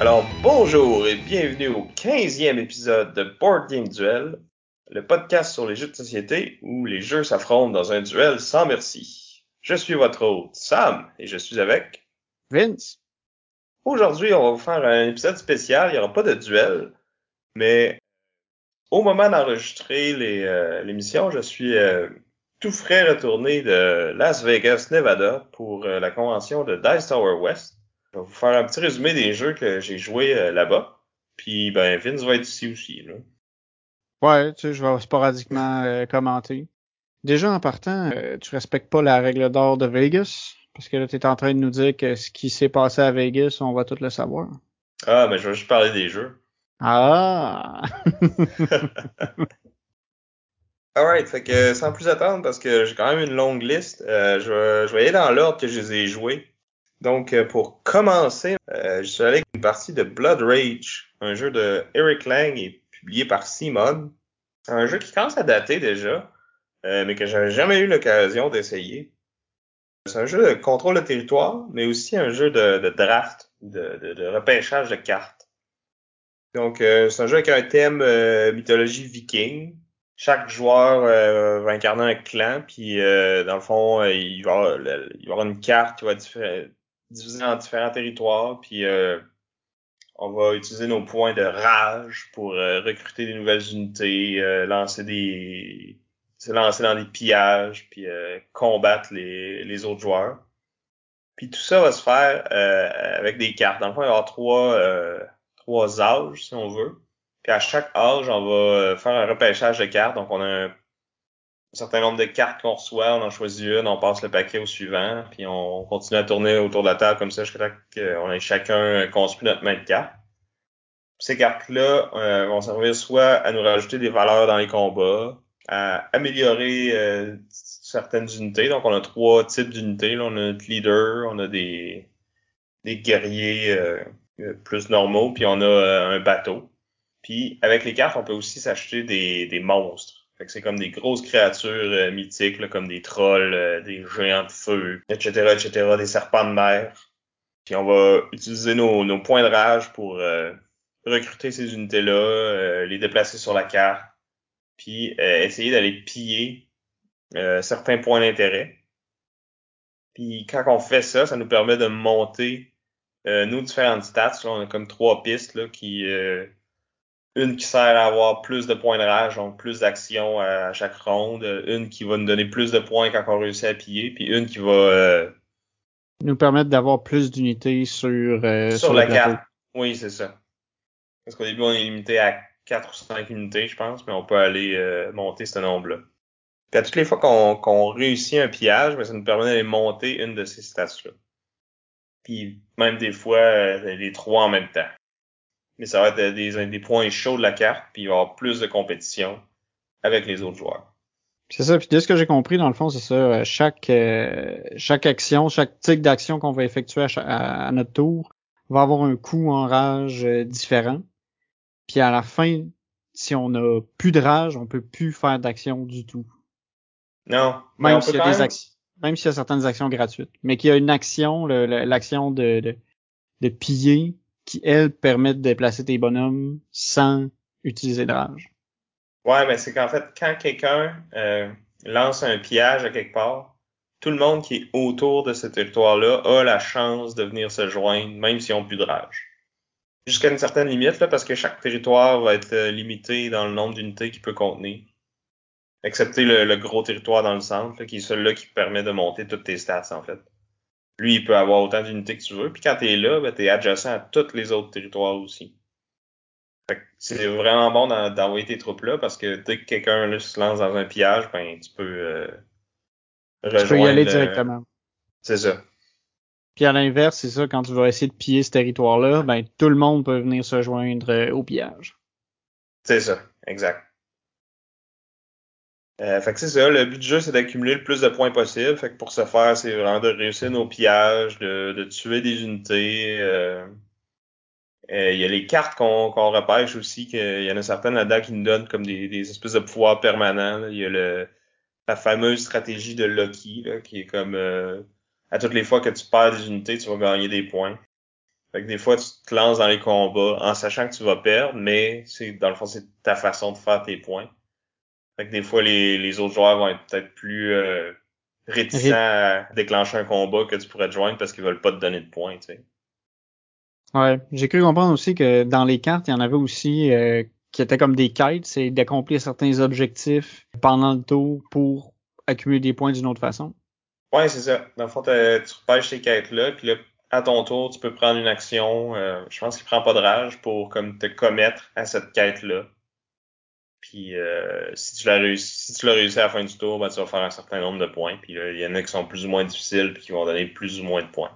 Alors bonjour et bienvenue au 15e épisode de Board Game Duel, le podcast sur les jeux de société où les jeux s'affrontent dans un duel sans merci. Je suis votre hôte Sam et je suis avec Vince. Aujourd'hui, on va vous faire un épisode spécial. Il n'y aura pas de duel, mais au moment d'enregistrer euh, l'émission, je suis euh, tout frais retourné de Las Vegas, Nevada pour euh, la convention de Dice Tower West. Je vais vous faire un petit résumé des jeux que j'ai joués euh, là-bas. Puis ben Vince va être ici aussi. Là. Ouais, tu sais, je vais sporadiquement euh, commenter. Déjà en partant, euh, tu respectes pas la règle d'or de Vegas? Parce que là, tu es en train de nous dire que ce qui s'est passé à Vegas, on va tout le savoir. Ah, mais je vais juste parler des jeux. Ah! Alright, fait que sans plus attendre, parce que j'ai quand même une longue liste, je, vais, je vais aller dans l'ordre que je les ai joués. Donc, euh, pour commencer, euh, je suis allé avec une partie de Blood Rage, un jeu de Eric Lang et publié par Simon. Un jeu qui commence à dater déjà, euh, mais que j'avais jamais eu l'occasion d'essayer. C'est un jeu de contrôle de territoire, mais aussi un jeu de, draft, de, repêchage de cartes. Donc, c'est un jeu avec un thème mythologie viking. Chaque joueur va incarner un clan, puis dans le fond, il va, il va avoir une carte qui va être divisé en différents territoires, puis euh, on va utiliser nos points de rage pour euh, recruter des nouvelles unités, euh, lancer des se lancer dans des pillages, puis combattre les, les autres joueurs. Puis tout ça va se faire avec des cartes. Dans le fond, il va y avoir trois, trois âges, si on veut. Puis à chaque âge, on va faire un repêchage de cartes. Donc on a un un certain nombre de cartes qu'on reçoit, on en choisit une, on passe le paquet au suivant, puis on continue à tourner autour de la table comme ça jusqu'à ce qu'on ait chacun construit notre main de cartes. Ces cartes-là euh, vont servir soit à nous rajouter des valeurs dans les combats, à améliorer euh, certaines unités. Donc on a trois types d'unités. On a notre leader, on a des, des guerriers euh, plus normaux, puis on a un bateau. Puis avec les cartes, on peut aussi s'acheter des, des monstres c'est comme des grosses créatures euh, mythiques, comme des trolls, euh, des géants de feu, etc., etc., des serpents de mer. Puis on va utiliser nos, nos points de rage pour euh, recruter ces unités-là, les déplacer sur la carte, puis essayer d'aller piller certains points d'intérêt. Puis quand on fait ça, ça nous permet de monter nos différentes stats. Là, on a comme trois pistes là, qui une qui sert à avoir plus de points de rage, donc plus d'actions à chaque ronde, une qui va nous donner plus de points quand on réussit à piller, puis une qui va euh, nous permettre d'avoir plus d'unités sur euh, sur, la carte. Oui, c'est ça. Parce qu'au début on est limité à 4 ou 5 unités, je pense, mais on peut aller euh, monter ce nombre-là. Puis à toutes les fois qu'on réussit un pillage, ben, ça nous permet d'aller monter une de ces stats-là. Puis même des fois les trois en même temps mais ça va être des, des points chauds de la carte, puis il va y avoir plus de compétition avec les autres joueurs. C'est ça, puis de ce que j'ai compris, dans le fond, c'est ça, euh, chaque, euh, chaque action, chaque type d'action qu'on va effectuer à, notre tour va avoir un coût en rage euh, différent. Puis à la fin, si on a plus de rage, on peut plus faire d'action du tout. Non. Même s'il y a des actions, même s'il y a certaines actions gratuites. Mais qu'il y a une action, l'action de, de, de piller, qui, elles, permettent de déplacer tes bonhommes sans utiliser de rage. Ouais, mais c'est qu'en fait, quand quelqu'un euh, lance un pillage à quelque part, tout le monde qui est autour de ce territoire-là a la chance de venir se joindre, même s'ils n'ont plus de rage. Jusqu'à une certaine limite, là, parce que chaque territoire va être euh, limité dans le nombre d'unités qu'il peut contenir. Excepté le, le, gros territoire dans le centre, qui est celui-là qui permet de monter toutes tes stats, en fait lui, il peut avoir autant d'unités que tu veux. Puis quand tu es là, ben, tu es adjacent à tous les autres territoires aussi. c'est vraiment bon d'envoyer tes troupes là parce que dès que quelqu'un se lance dans un pillage, ben tu peux euh, Tu peux y aller directement. C'est ça. Puis à l'inverse, c'est ça, quand tu vas essayer de piller ce territoire-là, ben tout le monde peut venir se joindre euh, au pillage. C'est ça, exact. Euh, fait que c'est ça, le but du jeu, c'est d'accumuler le plus de points possible. Fait que pour ce faire, c'est vraiment de réussir nos pillages, de, de tuer des unités. Euh, euh, il y a les cartes qu'on qu'on repêche aussi, qu'il y en a certaines là-dedans qui nous donnent comme des, des espèces de pouvoirs permanents. Il y a le, la fameuse stratégie de Loki, là, qui est comme euh, à toutes les fois que tu perds des unités, tu vas gagner des points. Fait que des fois, tu te lances dans les combats en sachant que tu vas perdre, mais c'est dans le fond, c'est ta façon de faire tes points. Fait que des fois, les, les autres joueurs vont être peut-être plus euh, réticents à déclencher un combat que tu pourrais te joindre parce qu'ils veulent pas te donner de points, tu sais. Ouais, j'ai cru comprendre aussi que dans les cartes, il y en avait aussi euh, qui étaient comme des quêtes, c'est d'accomplir certains objectifs pendant le tour pour accumuler des points d'une autre façon. Ouais, c'est ça. Dans le fond, tu repêches ces quêtes-là, puis là, à ton tour, tu peux prendre une action, euh, je pense qu'il prend pas de rage pour comme te commettre à cette quête-là. Puis euh, si tu l'as réussi, si tu l'as réussi à la fin du tour, ben, tu vas faire un certain nombre de points. Puis il y en a qui sont plus ou moins difficiles puis qui vont donner plus ou moins de points.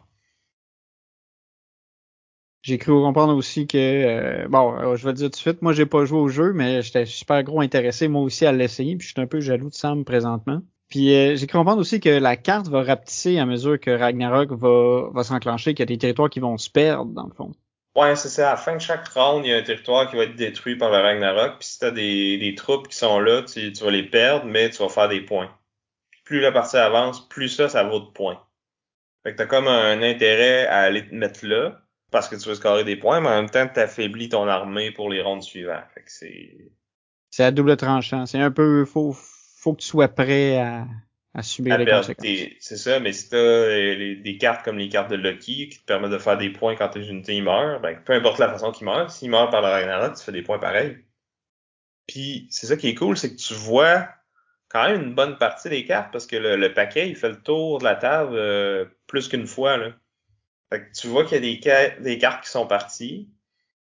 J'ai cru comprendre aussi que euh, bon, euh, je vais te dire tout de suite, moi j'ai pas joué au jeu, mais j'étais super gros intéressé moi aussi à l'essayer, puis je suis un peu jaloux de Sam présentement. Puis euh, j'ai cru comprendre aussi que la carte va rapetisser à mesure que Ragnarok va, va s'enclencher, qu'il y a des territoires qui vont se perdre dans le fond. Ouais, c'est ça. À la fin de chaque round, il y a un territoire qui va être détruit par le Ragnarok. Puis si t'as des, des troupes qui sont là, tu, tu vas les perdre, mais tu vas faire des points. plus la partie avance, plus ça, ça vaut de points. Fait que t'as comme un intérêt à aller te mettre là parce que tu veux scorer des points, mais en même temps, t'affaiblis ton armée pour les rondes suivantes. Fait que c'est. C'est à double tranchant. C'est un peu faut faut que tu sois prêt à, à subir les conséquences. C'est ça, mais si t'as euh, des cartes comme les cartes de Lucky qui te permettent de faire des points quand tes unités meurent, ben peu importe la façon qu'ils meurent, s'ils meurent par le Ragnarok, tu fais des points pareils. Puis c'est ça qui est cool, c'est que tu vois quand même une bonne partie des cartes parce que le, paquet il fait le tour de la table euh, plus qu'une fois là. Fait que tu vois qu'il y a des, des cartes qui sont parties.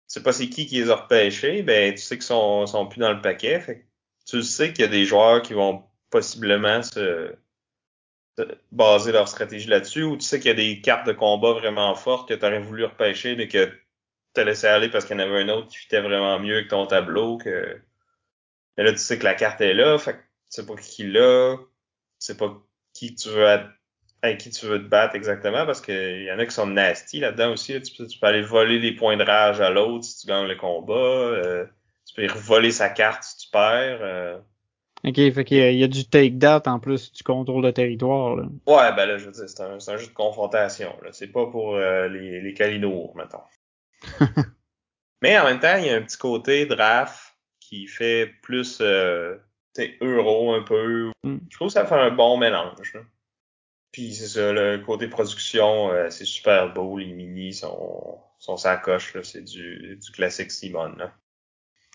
Tu sais pas c'est qui qui les a repêchées, ben tu sais qu'ils sont, sont plus dans le paquet. Fait que tu sais qu'il y a des joueurs qui vont possiblement se, baser leur stratégie là-dessus, ou tu sais qu'il y a des cartes de combat vraiment fortes que tu aurais voulu repêcher, mais que tu as laissé aller parce qu'il y en avait un autre qui fitait vraiment mieux que ton tableau, que mais là tu sais que la carte est là, fait que tu sais pas qui l'a, tu sais pas qui tu veux avec qui tu veux te battre exactement, parce qu'il y en a qui sont nasty là-dedans aussi. Tu, peux, aller voler des points de rage à l'autre si tu gagnes le combat. Euh, tu peux voler sa carte si tu perds. Euh. OK, fait qu'il y, a du take that en plus du contrôle de territoire. Là. Ouais, ben là, je veux dire, c'est un, un, jeu de confrontation. Là. C'est pas pour euh, les, les calinours, mettons. Mais en même temps, il y a un petit côté draft qui fait plus euh, euro un peu. Mm. Je trouve que ça fait un bon mélange. Là. Puis c'est ça, le côté production, euh, c'est super beau. Les mini sont, sont sa coche. C'est du, du classique Simon. Là.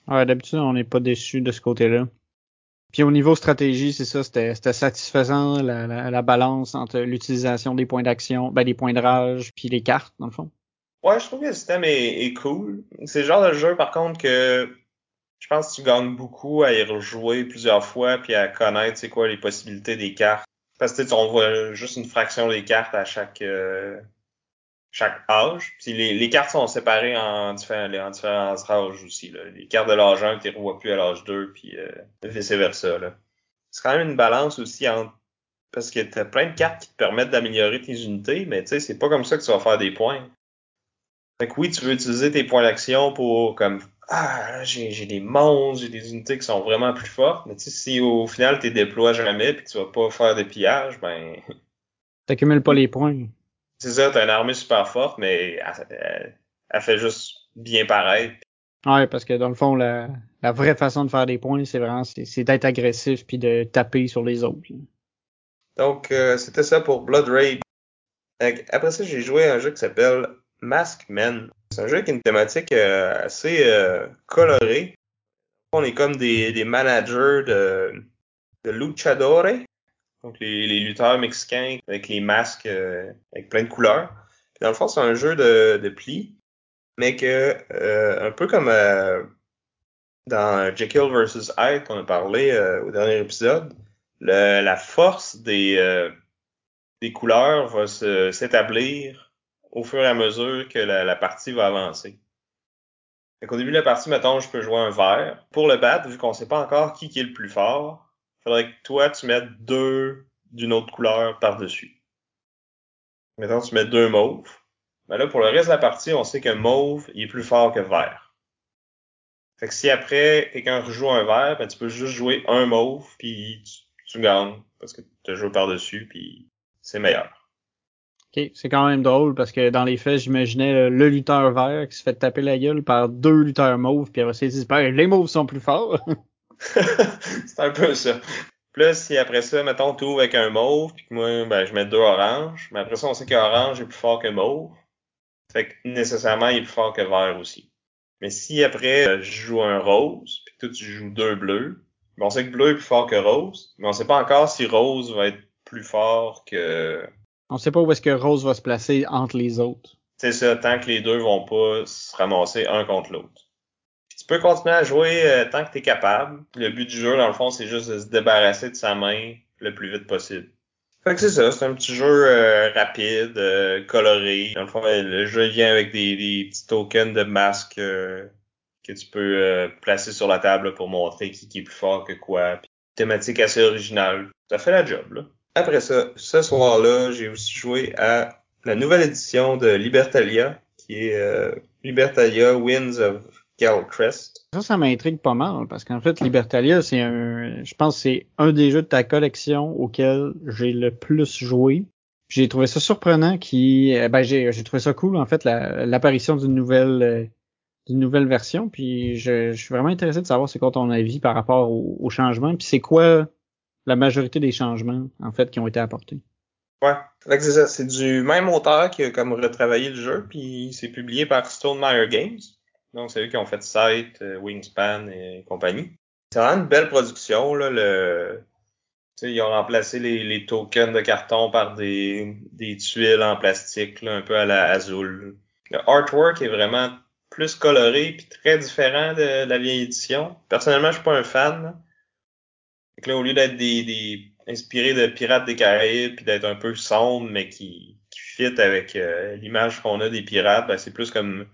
Ouais, d'habitude, on n'est pas déçu de ce côté-là. Puis au niveau stratégie, c'est ça, c'était satisfaisant la, la, la, balance entre l'utilisation des points d'action, ben des points de rage, puis les cartes, dans le fond. Ouais, je trouve que le système est, cool. C'est le genre de jeu, par contre, que je pense que tu gagnes beaucoup à y rejouer plusieurs fois, puis à connaître, c'est quoi, les possibilités des cartes. Parce que tu on voit juste une fraction des cartes à chaque euh, chaque âge. Puis les, les cartes sont séparées en différents, en différents âges aussi. Là. Les cartes de l'âge 1, tu les revois plus à l'âge 2, puis euh, vice-versa. C'est quand même une balance aussi entre parce que tu as plein de cartes qui te permettent d'améliorer tes unités, mais tu sais, c'est pas comme ça que tu vas faire des points. Fait que oui, tu veux utiliser tes points d'action pour comme Ah, j'ai des monstres, j'ai des unités qui sont vraiment plus fortes, mais tu sais, si au final tu déploies jamais puis que tu vas pas faire des pillages, ben. T'accumules pas les points. C'est ça, t'as une armée super forte, mais elle, fait juste bien paraître. Ouais, parce que dans le fond, la, la vraie façon de faire des points, c'est vraiment c'est d'être agressif puis de taper sur les autres. Donc, euh, c'était ça pour Blood Rage. Après ça, j'ai joué à un jeu qui s'appelle Mask Men. C'est un jeu qui a une thématique euh, assez euh, colorée. On est comme des, des managers de, de luchadores donc les, les, lutteurs mexicains avec les masques euh, avec plein de couleurs. Dans le fond, c'est un jeu de, de pli, mais que euh, un peu comme euh, dans Jekyll vs Hyde qu'on a parlé au dernier épisode, le, la force des, des couleurs va s'établir au fur et à mesure que la, la partie va avancer. Au début de la partie, mettons, je peux jouer un vert. Pour le battre, vu qu'on sait pas encore qui, qui est le plus fort, faudrait que toi, tu mettes deux d'une autre couleur par-dessus. Maintenant, tu mets deux mauves. Mais là, pour le reste de la partie, on sait que mauve, il est plus fort que vert. Fait que si après, quelqu'un rejoue un vert, ben, tu peux juste jouer un mauve, puis tu, tu gagnes, parce que tu joué par-dessus, puis c'est meilleur. Ok, c'est quand même drôle, parce que dans les faits, j'imaginais le lutteur vert qui se fait taper la gueule par deux lutteurs mauves, puis après, ils disent, ben, les mauves sont plus forts. c'est un peu ça. Plus si après ça, mettons, tu ouvres avec un mauve, puis que moi, ben, je mets deux oranges, mais après ça, on sait qu'orange est plus fort que mauve. Fait que nécessairement, il est plus fort que vert aussi. Mais si après, euh, je joue un rose, puis que toi, tu joues deux bleus, ben, on sait que bleu est plus fort que rose, mais on sait pas encore si rose va être plus fort que... On sait pas où est-ce que rose va se placer entre les autres. C'est ça, tant que les deux vont pas se ramasser un contre l'autre tu peux continuer à jouer euh, tant que tu es capable. Le but du jeu, dans le fond, c'est juste de se débarrasser de sa main le plus vite possible. Fait que c'est ça, c'est un petit jeu euh, rapide, euh, coloré. Dans le fond, le jeu vient avec des, des petits tokens de masques que tu peux placer sur la table pour montrer qui, qui, est plus fort que quoi. Puis, thématique assez originale. Ça fait la job, là. Après ça, ce soir-là, j'ai aussi joué à la nouvelle édition de Libertalia, qui est Libertalia Winds of Ça, ça m'intrigue pas mal parce qu'en fait, Libertalia, c'est un, je pense, c'est un des jeux de ta collection auquel j'ai le plus joué. J'ai trouvé ça surprenant qui, eh ben j'ai, j'ai trouvé ça cool en fait l'apparition d'une nouvelle, euh, d'une nouvelle version. Puis je, je, suis vraiment intéressé de savoir c'est quoi ton avis par rapport au, au changement. Puis c'est quoi la majorité des changements en fait qui ont été apportés? Ouais, c'est ça. C'est du même auteur qui a comme retravaillé le jeu, puis c'est publié par Stone Meyer Games. Donc, c'est eux qui ont fait Sight, euh, Wingspan et compagnie. C'est vraiment une belle production, là. Le, ils ont remplacé les, les, tokens de carton par des, des tuiles en plastique, là, un peu à la Azul. Le artwork est vraiment plus coloré puis très différent de, la vieille édition. Personnellement, je suis pas un fan. Là. là, au lieu d'être des, des inspiré de Pirates des Caraïbes puis d'être un peu sombre mais qui, qui fit avec euh, l'image qu'on a des pirates, ben, c'est plus comme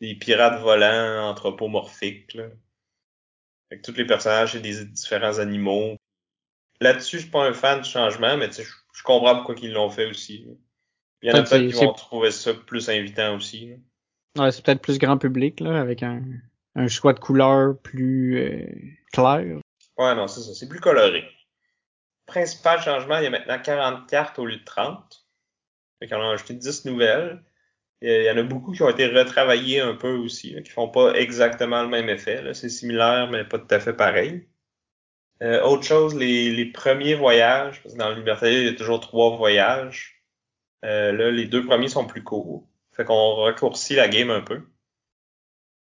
des pirates volants anthropomorphiques. Là. Avec tous les personnages et des différents animaux. Là-dessus, je suis pas un fan du changement, mais je, je comprends pourquoi ils l'ont fait aussi. Il y en a peut-être qui vont trouver ça plus invitant aussi. Ouais, c'est peut-être plus grand public, là, avec un, un choix de couleurs plus euh, clair. Ouais, non, c'est ça. C'est plus coloré. Principal changement, il y a maintenant 40 cartes au lieu de 30. Fait qu'on a ajouté 10 nouvelles. Il y en a beaucoup qui ont été retravaillés un peu aussi, là, qui font pas exactement le même effet. C'est similaire, mais pas tout à fait pareil. Euh, autre chose, les, les, premiers voyages, parce que dans Liberté, il y a toujours trois voyages. Euh, là, les deux premiers sont plus courts. Fait qu'on raccourcit la game un peu.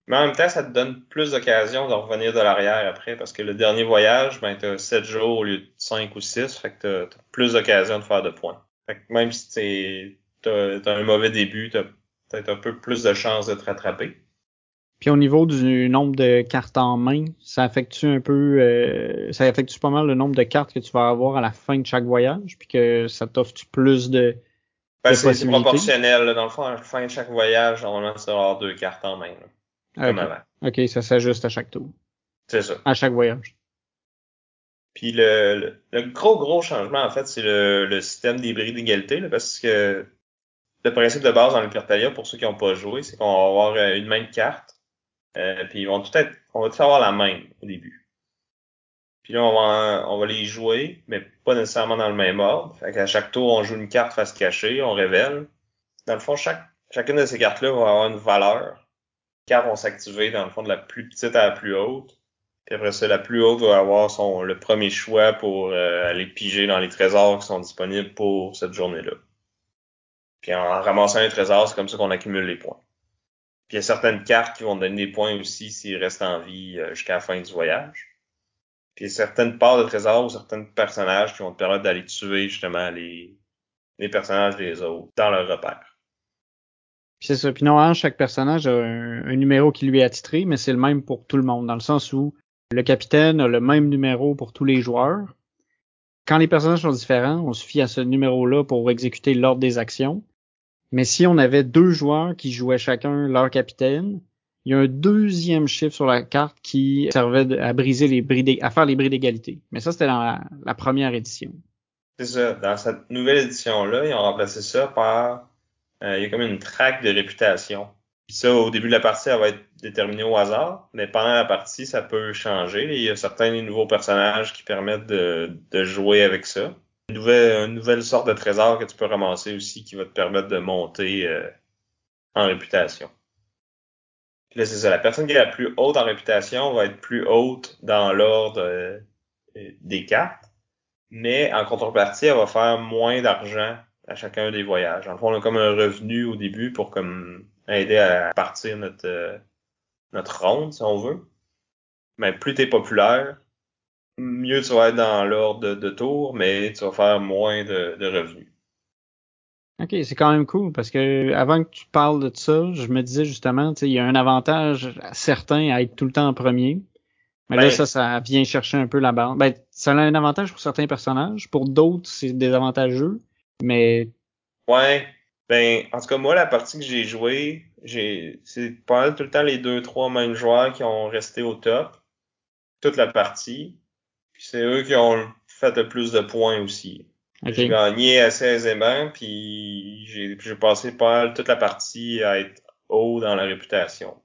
Mais en même temps, ça te donne plus d'occasion de revenir de l'arrière après, parce que le dernier voyage, ben, t'as 7 jours au lieu de 5 ou 6, fait que t'as, as plus d'occasion de faire de points. Fait que même si t'as, t'as un mauvais début, t'as peut-être un peu plus de chances de te rattraper. Puis au niveau du nombre de cartes en main, ça affecte un peu, euh, ça affecte pas mal le nombre de cartes que tu vas avoir à la fin de chaque voyage, puis que ça t'offre plus de, ben, c'est proportionnel. Dans le fond, à la fin de chaque voyage, normalement, tu vas avoir deux cartes en main. comme avant. OK, ça s'ajuste à chaque tour. C'est ça. À chaque voyage. Puis le, le, gros, gros changement, en fait, c'est le, le système des bris d'égalité, parce que le principe de base dans le Cartalia, pour ceux qui n'ont pas joué, c'est qu'on va avoir euh, une même carte. Euh, puis ils vont tout être, on va tout avoir la même au début. Puis là, on va, on va les jouer, mais pas nécessairement dans le même ordre. Fait qu'à chaque tour, on joue une carte face cachée, on révèle. Dans le fond, chaque, chacune de ces cartes-là va avoir une valeur. Les cartes vont s'activer, dans le fond, de la plus petite à la plus haute. Puis après ça, la plus haute va avoir son, le premier choix pour euh, aller piger dans les trésors qui sont disponibles pour cette journée-là. Puis en ramassant un trésor, c'est comme ça qu'on accumule les points. Puis il y a certaines cartes qui vont donner des points aussi s'ils restent en vie euh, jusqu'à la fin du voyage. Puis il y a certaines parts de trésors ou certains personnages qui vont te permettre d'aller tuer justement les, les personnages des autres dans leur repère. c'est ça. Puis non, chaque personnage a un, numéro qui lui est attitré, mais c'est le même pour tout le monde, dans le sens où le capitaine a le même numéro pour tous les joueurs. Quand les personnages sont différents, on se fie à ce numéro-là pour exécuter l'ordre des actions. Mais si on avait deux joueurs qui jouaient chacun leur capitaine, il y a un deuxième chiffre sur la carte qui servait à briser les bris à faire les bris d'égalité. Mais ça, c'était dans la, première édition. C'est ça. Dans cette nouvelle édition-là, ils ont remplacé ça par euh, il y a comme une traque de réputation. Ça, au début de la partie, elle va être déterminée au hasard, mais pendant la partie, ça peut changer. Il y a certains nouveaux personnages qui permettent de, de jouer avec ça. Une nouvelle, une nouvelle sorte de trésor que tu peux ramasser aussi qui va te permettre de monter euh, en réputation. Là, c'est ça. La personne qui est la plus haute en réputation va être plus haute dans l'ordre euh, des cartes. Mais en contrepartie, elle va faire moins d'argent à chacun des voyages. En on a comme un revenu au début pour comme aider à partir notre euh, notre ronde, si on veut. Mais plus t'es populaire, mieux tu vas être dans l'ordre de, de tour, mais tu vas faire moins de, de revenus. Ok, c'est quand même cool parce que avant que tu parles de ça, je me disais justement, il y a un avantage certain à être tout le temps en premier. Mais là, ben ça, ça vient chercher un peu la barre. Ben, ça a un avantage pour certains personnages. Pour d'autres, c'est désavantageux. Mais. Ouais. Ben, en tout cas, moi, la partie que j'ai jouée, j'ai, c'est pas mal tout le temps les deux, trois mêmes joueurs qui ont resté au top. Toute la partie. C'est eux qui ont fait le plus de points aussi. J'ai gagné assez aisément, puis j'ai, passé pas toute la partie à être haut dans la réputation.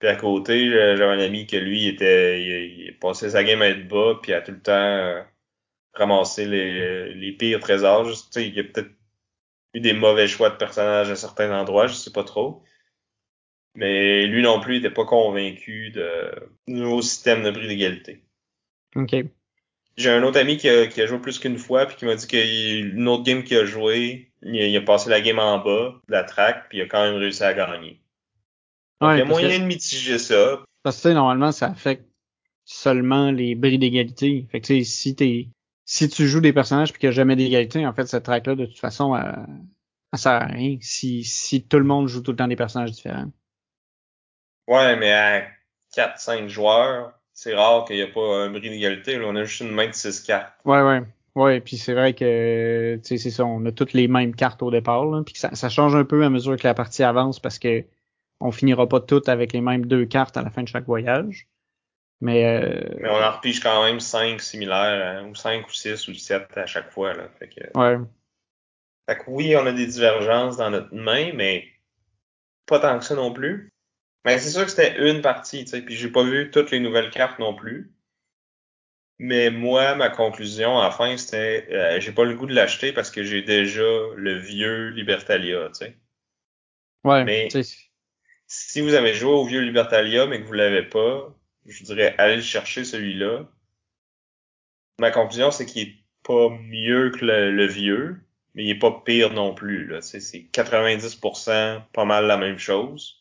Puis à côté, j'avais un ami que lui était, il, passait sa game à être bas, puis à tout le temps euh, ramasser les, les pires trésors. Juste, il y a peut-être eu des mauvais choix de personnages à certains endroits, je sais pas trop. Mais lui non plus, il était pas convaincu de nouveau système de bris d'égalité. OK. J'ai un autre ami qui a, qui a joué plus qu'une fois puis qui m'a dit qu'une autre game qu'il a joué, il a, passé la game en bas de la track puis il a quand même réussi à gagner. il y a moyen de mitiger ça. Parce que normalement, ça affecte seulement les bris d'égalité. Fait que si t'es si tu joues des personnages puis qu'il n'y a jamais d'égalité, en fait, cette track-là, de toute façon, elle, elle sert à rien si, si tout le monde joue tout le temps des personnages différents. Ouais, mais à 4-5 joueurs, c'est rare qu'il n'y ait pas un bris d'égalité. On a juste une main de 6 cartes. Ouais, ouais. Ouais, puis c'est vrai que tu sais c'est ça, on a toutes les mêmes cartes au départ, là, puis ça, ça, change un peu à mesure que la partie avance parce que on finira pas toutes avec les mêmes deux cartes à la fin de chaque voyage. Mais, euh, Mais on en repige quand même 5 similaires, hein, ou 5 ou 6 ou 7 à chaque fois. Là. Fait que, ouais. Fait que oui, on a des divergences dans notre main, mais pas tant que ça non plus. Mais c'est sûr que c'était une partie, tu sais, puis j'ai pas vu toutes les nouvelles cartes non plus. Mais moi, ma conclusion à la fin, c'était euh, j'ai pas le goût de l'acheter parce que j'ai déjà le vieux Libertalia, tu sais. Ouais, mais si vous avez joué au vieux Libertalia mais que vous l'avez pas, je dirais allez le chercher celui-là. Ma conclusion, c'est qu'il est pas mieux que le, vieux, mais il est pas pire non plus. Là. C'est, c'est 90% pas mal la même chose.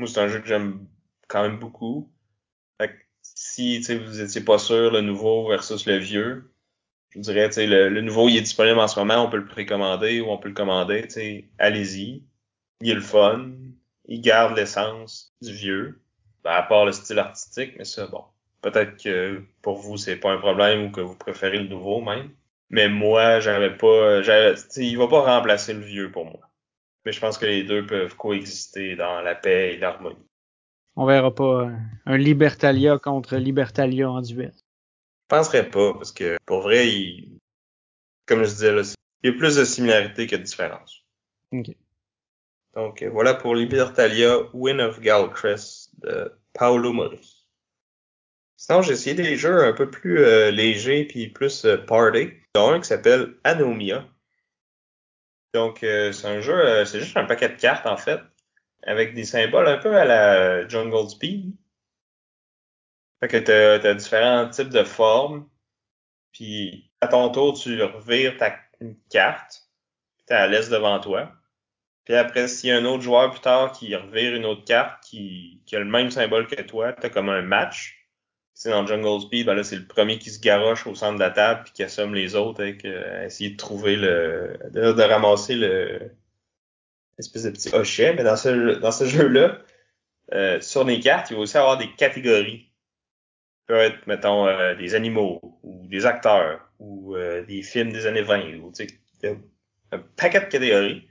Moi, c'est un jeu que j'aime quand même beaucoup. Fait si vous étiez pas sûr le nouveau versus le vieux, je dirais, le, le nouveau il est disponible en ce moment, on peut le précommander ou on peut le commander, allez-y. Il est le fun, il garde l'essence du vieux, ben, à part le style artistique, mais ça, bon, peut-être que pour vous c'est pas un problème ou que vous préférez le nouveau même. Mais moi, j'avais pas, il va pas remplacer le vieux pour moi. Mais je pense que les deux peuvent coexister dans la paix et l'harmonie. On verra pas un Libertalia contre Libertalia en duel. Je penserais pas, parce que pour vrai, il, comme je disais, là, il y a plus de similarités que de différences. Okay. Donc voilà pour Libertalia Win of Galcrest de Paolo Mori. Sinon, j'ai essayé des jeux un peu plus euh, légers puis plus euh, party. Il y a un qui s'appelle Anomia, donc, euh, c'est un jeu, euh, c'est juste un paquet de cartes, en fait, avec des symboles un peu à la Jungle Speed. Fait que t'as as différents types de formes, puis à ton tour, tu revires ta une carte, t'as la laisse devant toi. Puis après, s'il y a un autre joueur plus tard qui revire une autre carte qui, qui a le même symbole que toi, t'as comme un match dans Jungle Speed, ben là, c'est le premier qui se garoche au centre de la table puis qui assomme les autres avec euh, essayer de trouver le. De, ramasser le espèce de petit hochet. Mais dans ce dans ce jeu-là, euh, sur les cartes, il va aussi avoir des catégories. Ça peut être, mettons, euh, des animaux ou des acteurs ou des films des années 20 ou tu sais, un paquet de catégories.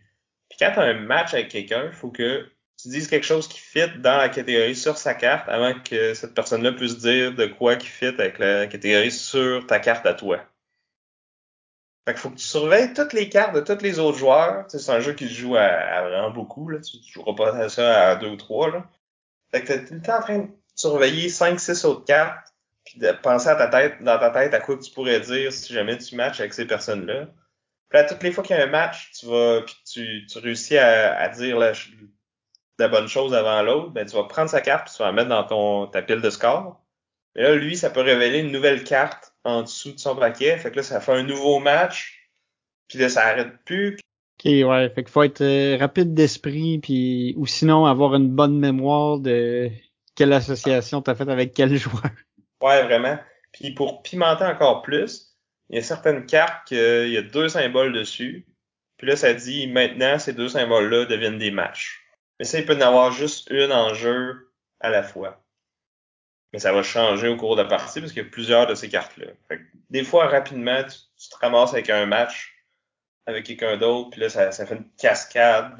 Puis quand tu as un match avec quelqu'un, il faut que tu dises quelque chose qui fit dans la catégorie sur sa carte avant que cette personne-là puisse dire de quoi qui fit avec la catégorie sur ta carte à toi. Fait qu'il faut que tu surveilles toutes les cartes de tous les autres joueurs. c'est un jeu qui se joue à, vraiment beaucoup. Là. Tu, ne joueras pas à ça à deux ou trois. Là. Fait que t'es tout le temps en train de surveiller cinq, six autres cartes, puis de penser à ta tête, dans ta tête à quoi tu pourrais dire si jamais tu matches avec ces personnes-là. Puis là, toutes les fois qu'il y a un match, tu vas, puis tu, tu réussis à, à dire la, la bonne chose avant l'autre, ben tu vas prendre sa carte, puis tu vas la mettre dans ton ta pile de score. Et là, lui, ça peut révéler une nouvelle carte en dessous de son paquet. Fait que là, ça fait un nouveau match. Puis là, ça arrête plus. Ok, ouais. Fait qu'il faut être euh, rapide d'esprit, puis ou sinon avoir une bonne mémoire de quelle association t'as fait avec quel joueur. Ouais, vraiment. Puis pour pimenter encore plus, il y a certaines cartes qu'il y a deux symboles dessus. Puis là, ça dit maintenant, ces deux symboles-là deviennent des matchs. Mais ça, il peut en avoir juste une en jeu à la fois. Mais ça va changer au cours de la partie parce qu'il y a plusieurs de ces cartes-là. Des fois, rapidement, tu, te ramasses avec un match avec quelqu'un d'autre, puis là, ça, fait une cascade.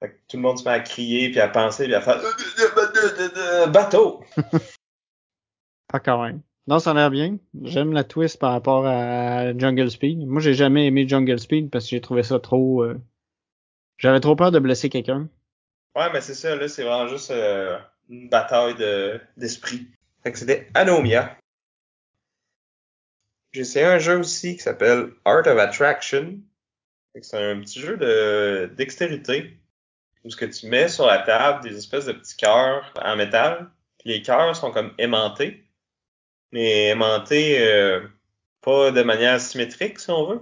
tout le monde se met à crier, puis à penser, puis à faire bateau. ah, quand même. Non, ça a l'air bien. J'aime la twist par rapport à Jungle Speed. Moi, j'ai jamais aimé Jungle Speed parce que j'ai trouvé ça trop. Euh, j'avais trop peur de blesser quelqu'un. Ouais, mais c'est ça, là, c'est vraiment juste euh, une bataille de, d'esprit. Fait que c'était Anomia. J'ai essayé un jeu aussi qui s'appelle Art of Attraction. C'est un petit jeu de dextérité où ce que tu mets sur la table des espèces de petits cœurs en métal. Puis les cœurs sont comme aimantés, mais aimantés euh, pas de manière symétrique si on veut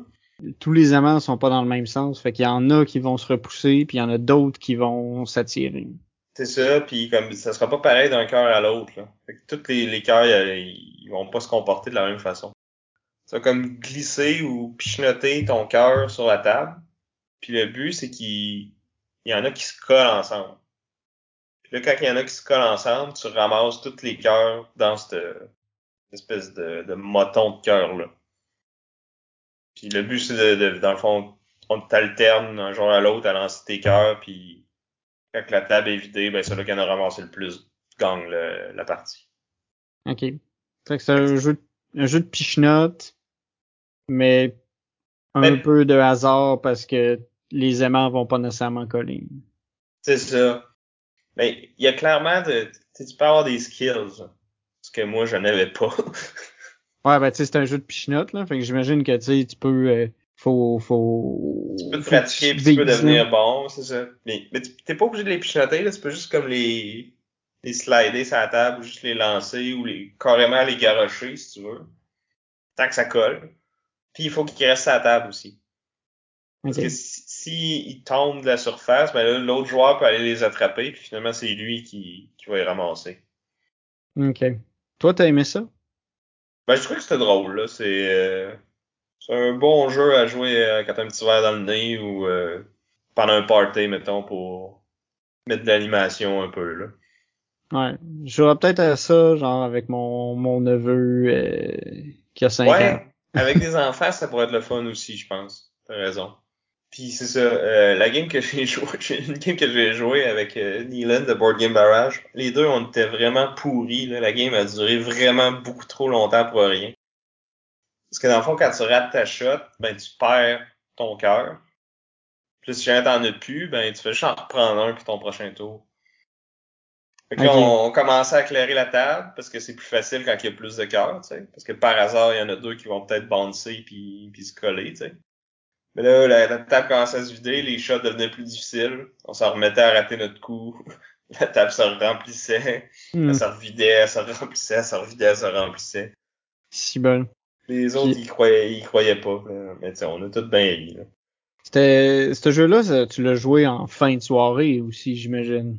tous les amants sont pas dans le même sens. Fait qu'il y en a qui vont se repousser, puis il y en a d'autres qui vont s'attirer. C'est ça, puis comme ça sera pas pareil d'un cœur à l'autre. Fait que tous les, cœurs, ils vont pas se comporter de la même façon. Ça comme glisser ou pichenoter ton cœur sur la table. Puis le but, c'est qu'il y en a qui se collent ensemble. Puis là, quand il y en a qui se collent ensemble, tu ramasses tous les cœurs dans cette espèce de, de moton de cœur-là. Puis le but, c'est de, dans le fond, on t'alterne un jour à l'autre à lancer tes cœurs, puis quand la table est vidée, ben c'est là qui en a ramassé le plus gagne la partie. OK. C'est un jeu, un jeu de pichenote, mais un ben peu de hasard parce que les aimants vont pas nécessairement coller. C'est ça. Mais ben, il y a clairement de, tu peux avoir des skills, ce que moi je n'avais pas. Ouais, ben tu sais, c'est un jeu de pichenote, là. Fait que j'imagine que tu sais, tu peux. Euh, faut, faut. Tu peux te pratiquer puis tu peux devenir bon, c'est ça. Mais, mais t'es pas obligé de les pichenoter, là. Tu peux juste comme les. les slider sur la table ou juste les lancer ou les carrément les garocher si tu veux. Tant que ça colle. Puis il faut qu'ils restent à la table aussi. Parce que si, si tombent de la surface, ben là, l'autre joueur peut aller les attraper, puis finalement c'est lui qui, qui va les ramasser. Ok. Toi, t'as aimé ça? Ben, je trouvais que c'était drôle, là. C'est, euh, c'est un bon jeu à jouer euh, quand t'as un petit verre dans le nez ou euh, pendant un party, mettons, pour mettre de l'animation un peu, là. Ouais. Je jouerais peut-être à ça, genre, avec mon, mon neveu qui a 5 ouais, ans. avec des enfants, ça pourrait être le fun aussi, je pense. T'as raison. Puis c'est ça, euh, la game que j'ai joué, une game que j'ai joué avec euh, de Board Game Barrage, les deux on était vraiment pourris. Là. La game a duré vraiment beaucoup trop longtemps pour rien. Parce que dans le fond, quand tu rates ta shot, ben tu perds ton cœur. Puis si jamais t'en as plus, ben tu fais juste en reprendre un pour ton prochain tour. Fait que là, on, commençait à éclairer la table parce que c'est plus facile quand il y a plus de cœurs, tu sais. Parce que par hasard, il y en a deux qui vont peut-être bouncer puis, puis se coller, tu sais. Mais là, la, table commençait à se vider, les shots devenaient plus difficiles. On s'en remettait à rater notre coup. La table se remplissait. Elle hmm. se revidait, elle se remplissait, elle se revidait, elle se remplissait. Si bon. Les autres, ils croyaient, ils croyaient pas. Mais tu on a tout bien ri. C'était, ce jeu-là, tu l'as joué en fin de soirée aussi, j'imagine.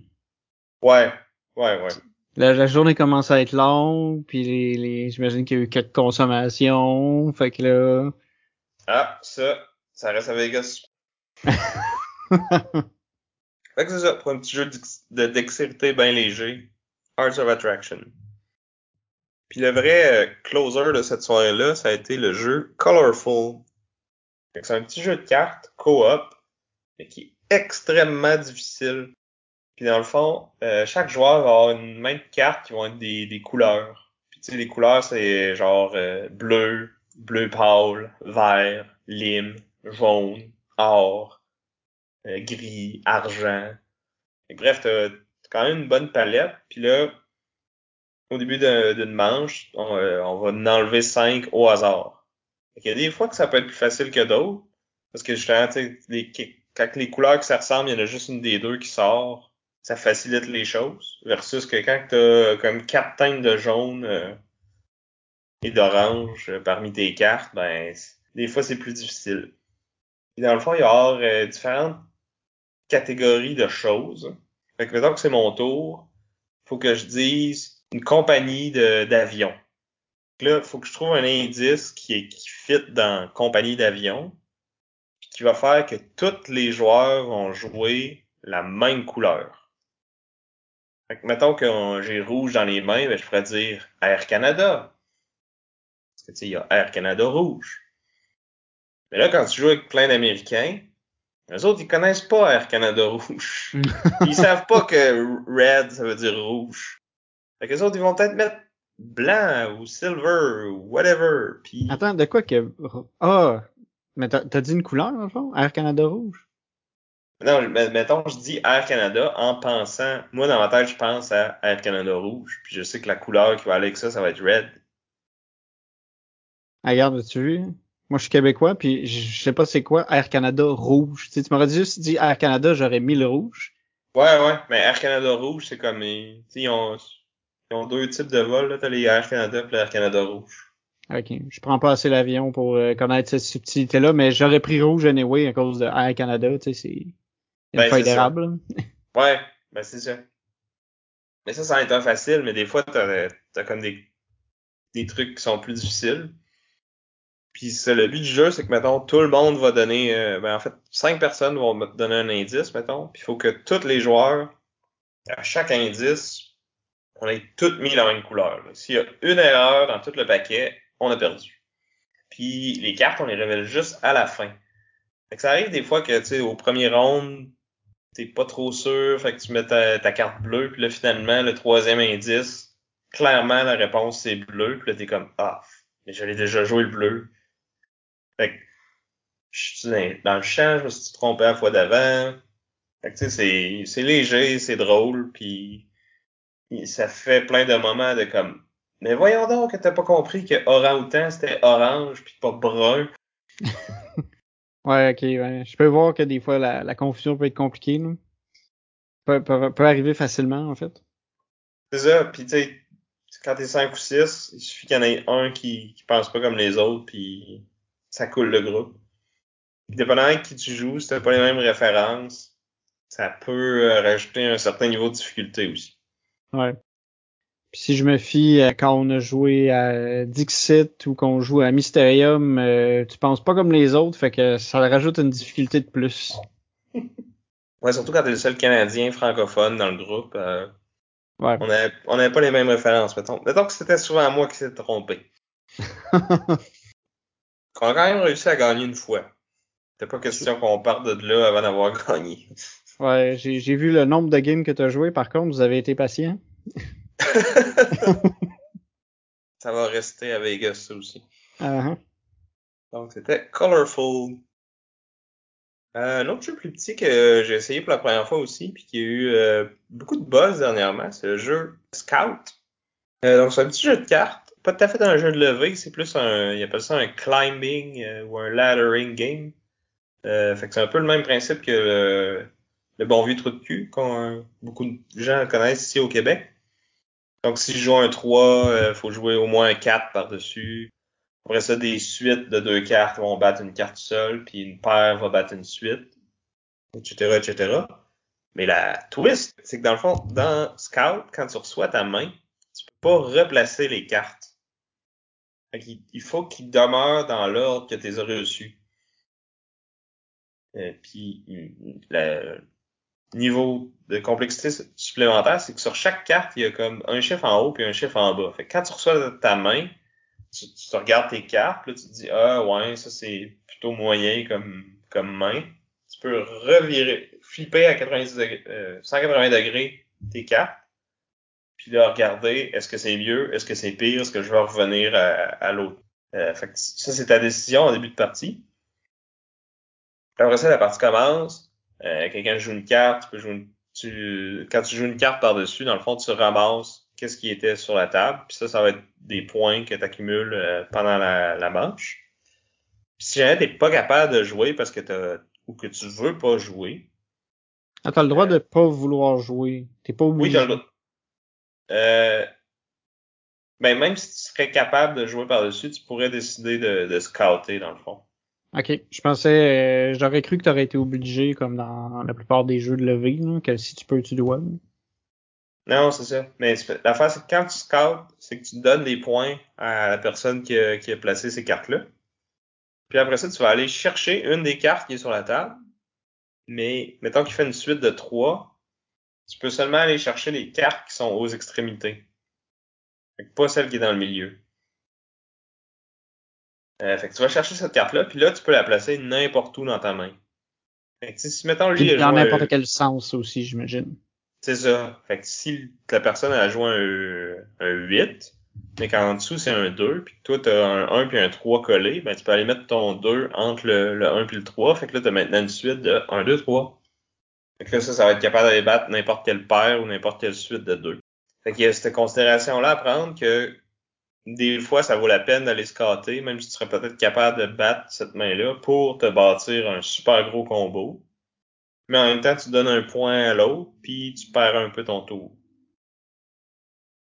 Ouais, ouais, ouais. La, journée commence à être longue, puis les, les j'imagine qu'il y a eu quelques consommations, fait que là. Ah, ça, ça reste à Vegas. fait que c'est ça, pour un petit jeu de dextérité bien léger. Arts of Attraction. Puis le vrai euh, closer de cette soirée-là, ça a été le jeu Colorful. C'est un petit jeu de cartes, co-op, mais qui est extrêmement difficile. Puis dans le fond, euh, chaque joueur va avoir une main de cartes qui vont être des, des couleurs. Puis tu sais, les couleurs, c'est genre euh, bleu, bleu pâle, vert, lime, jaune, or, euh, gris, argent. Bref, t'as as quand même une bonne palette. Puis là, au début d'une manche, on, on, va en enlever cinq au hasard. Il y a des fois que ça peut être plus facile que d'autres. Parce que justement, les, quand les couleurs qui ça ressemble, il y en a juste une des deux qui sort. Ça facilite les choses. Versus que quand tu as comme quatre teintes de jaune euh, et d'orange euh, parmi tes cartes, ben des fois c'est plus difficile. Dans le fond, il y a euh, différentes catégories de choses. Fait que maintenant que c'est mon tour, faut que je dise une compagnie d'avions. Là, il faut que je trouve un indice qui, est, fit dans compagnie d'avions qui va faire que tous les joueurs vont jouer la même couleur. Fait que mettons que j'ai rouge dans les mains, ben, je pourrais dire Air Canada. Parce que tu sais, il y a Air Canada rouge. Mais là, quand tu joues avec plein d'Américains, les autres, ils connaissent pas Air Canada rouge. ils savent pas que red, ça veut dire rouge. Fait que les autres, ils vont peut-être mettre blanc ou silver ou whatever. Puis... Attends, de quoi que... Ah, mais t'as dit une couleur, dans le fond? Air Canada rouge? Non, mettons, je dis Air Canada en pensant, moi dans ma tête, je pense à Air Canada rouge, puis je sais que la couleur qui va aller avec ça, ça va être red. Ah, regarde, tu vu? Moi, je suis québécois, puis je sais pas c'est quoi Air Canada rouge. Tu, sais, tu m'aurais juste dit Air Canada, j'aurais mis le rouge. Ouais, ouais, mais Air Canada rouge, c'est comme, ils, ils, ont, ils ont deux types de vols, là. T'as les Air Canada et l'Air Canada rouge. OK. Je prends pas assez l'avion pour euh, connaître cette subtilité-là, mais j'aurais pris rouge anyway à cause de Air Canada, tu sais, c'est une ben, feuille d'érable. ouais, ben c'est ça. Mais ça, ça va être facile, mais des fois, t'as as comme des, des trucs qui sont plus difficiles. Puis c'est le but du jeu, c'est que mettons, tout le monde va donner euh, ben en fait, cinq personnes vont donner un indice, mettons. Puis il faut que tous les joueurs, à chaque indice, on ait toutes mis la même couleur. S'il y a une erreur dans tout le paquet, on a perdu. Puis les cartes, on les révèle juste à la fin. Fait que ça arrive des fois que, tu sais, au premier round, t'es pas trop sûr, fait que tu mets ta, carte bleue, puis là, finalement, le troisième indice, clairement, la réponse, c'est bleu, puis là, t'es comme, ah, mais j'allais déjà jouer le bleu. Fait que, je suis dans, le champ, je me suis trompé à la fois d'avant. Fait que, tu sais, c'est léger, c'est drôle, puis ça fait plein de moments de comme, mais voyons donc que t'as pas compris que orang-outan c'était orange puis pas brun. ouais, ok, ouais. Je peux voir que des fois la, la confusion peut être compliquée, là. Peut, peut, arriver facilement, en fait. C'est ça, puis tu sais, quand t'es 5 ou 6, il suffit qu'il y en ait un qui, qui pense pas comme les autres, puis ça coule le groupe. dépendant de qui tu joues, si t'as pas les mêmes références, ça peut euh, rajouter un certain niveau de difficulté aussi. Ouais. Puis si je me fie à quand on a joué à Dixit ou qu'on joue à Mysterium, euh, tu penses pas comme les autres, fait que ça rajoute une difficulté de plus. ouais, surtout quand t'es le seul Canadien francophone dans le groupe. Euh, ouais. On n'avait pas les mêmes références, mettons. Mettons que c'était souvent moi qui s'est trompé. on a quand même réussi à gagner une fois. C'était pas question qu'on parte de là avant d'avoir gagné. ouais, j'ai vu le nombre de games que tu as joué, par contre, vous avez été patient. ça va rester à Vegas, ça aussi. Uh-huh. Donc, c'était Colorful. Euh, un autre jeu plus petit que j'ai essayé pour la première fois aussi, puis qui a eu euh, beaucoup de buzz dernièrement, c'est le jeu Scout. Euh, donc, c'est un petit jeu de cartes. Pas tout à fait un jeu de levée, c'est plus un, il appelle ça un climbing ou un laddering game. fait que c'est un peu le même principe que le, le bon vieux trou de cul, qu'on beaucoup de gens connaissent ici au Québec. Donc, si je joue un 3, il faut jouer au moins un 4 par-dessus. Après ça, des suites de deux cartes vont battre une carte seule, puis une paire va battre une suite, etc., etc. Mais la twist, c'est que dans le fond, dans Scout, quand tu reçois ta main, tu peux pas replacer les cartes. Il faut qu'ils demeurent dans l'ordre que tu les as reçus. Euh, puis la, niveau de complexité supplémentaire, c'est que sur chaque carte, il y a comme un chiffre en haut puis un chiffre en bas. Fait que quand tu reçois ta main, tu, regardes tes cartes, là, tu te dis Ah ouais, ça c'est plutôt moyen comme, comme main. tu peux revirer, flipper à 90 degrés, 180 degrés tes cartes, puis là, regarder, est-ce que c'est mieux, est-ce que c'est pire, est-ce que je vais revenir à, l'autre. Euh, ça, c'est ta décision en début de partie. Après ça, la partie commence. Euh, quelqu'un joue une carte, tu peux jouer tu, quand tu joues une carte par-dessus, dans le fond, tu ramasses qu'est-ce qui était sur la table. Puis ça, ça va être des points que tu accumules euh, pendant la, la manche. Puis si jamais t'es pas capable de jouer parce que t'as ou que tu veux pas jouer. Ah, t'as le droit de pas vouloir jouer. T'es pas obligé. Oui, t'as Euh, ben même si tu serais capable de jouer par-dessus, tu pourrais décider de, de scouter dans le fond. Ok, je pensais, euh, j'aurais cru que tu aurais été obligé, comme dans la plupart des jeux de levée, que si tu peux, tu dois. Non, c'est ça. Mais l'affaire, c'est que quand tu scoutes, c'est que tu donnes des points à la personne qui a, qui a placé ces cartes-là. Puis après ça, tu vas aller chercher une des cartes qui est sur la table. Mais mettons qu'il fait une suite de trois, tu peux seulement aller chercher les cartes qui sont aux extrémités. pas celle qui est dans le milieu. Euh, fait que tu vas chercher cette carte-là, puis là, tu peux la placer n'importe où dans ta main. Fait que si, mettons, lui, Dans n'importe quel sens aussi, j'imagine. C'est ça. Fait que si la personne a joué un, un 8, mais qu'en dessous c'est un 2, puis que toi t'as un 1 puis un 3 collé, ben tu peux aller mettre ton 2 entre le, le 1 puis le 3, fait que là t'as maintenant une suite de 1, 2, 3. Fait que là ça, ça va être capable d'aller battre n'importe quelle paire ou n'importe quelle suite de 2. Fait qu'il y a cette considération-là à prendre que des fois, ça vaut la peine d'aller scatter, même si tu serais peut-être capable de battre cette main-là pour te bâtir un super gros combo. Mais en même temps, tu donnes un point à l'autre, puis tu perds un peu ton tour.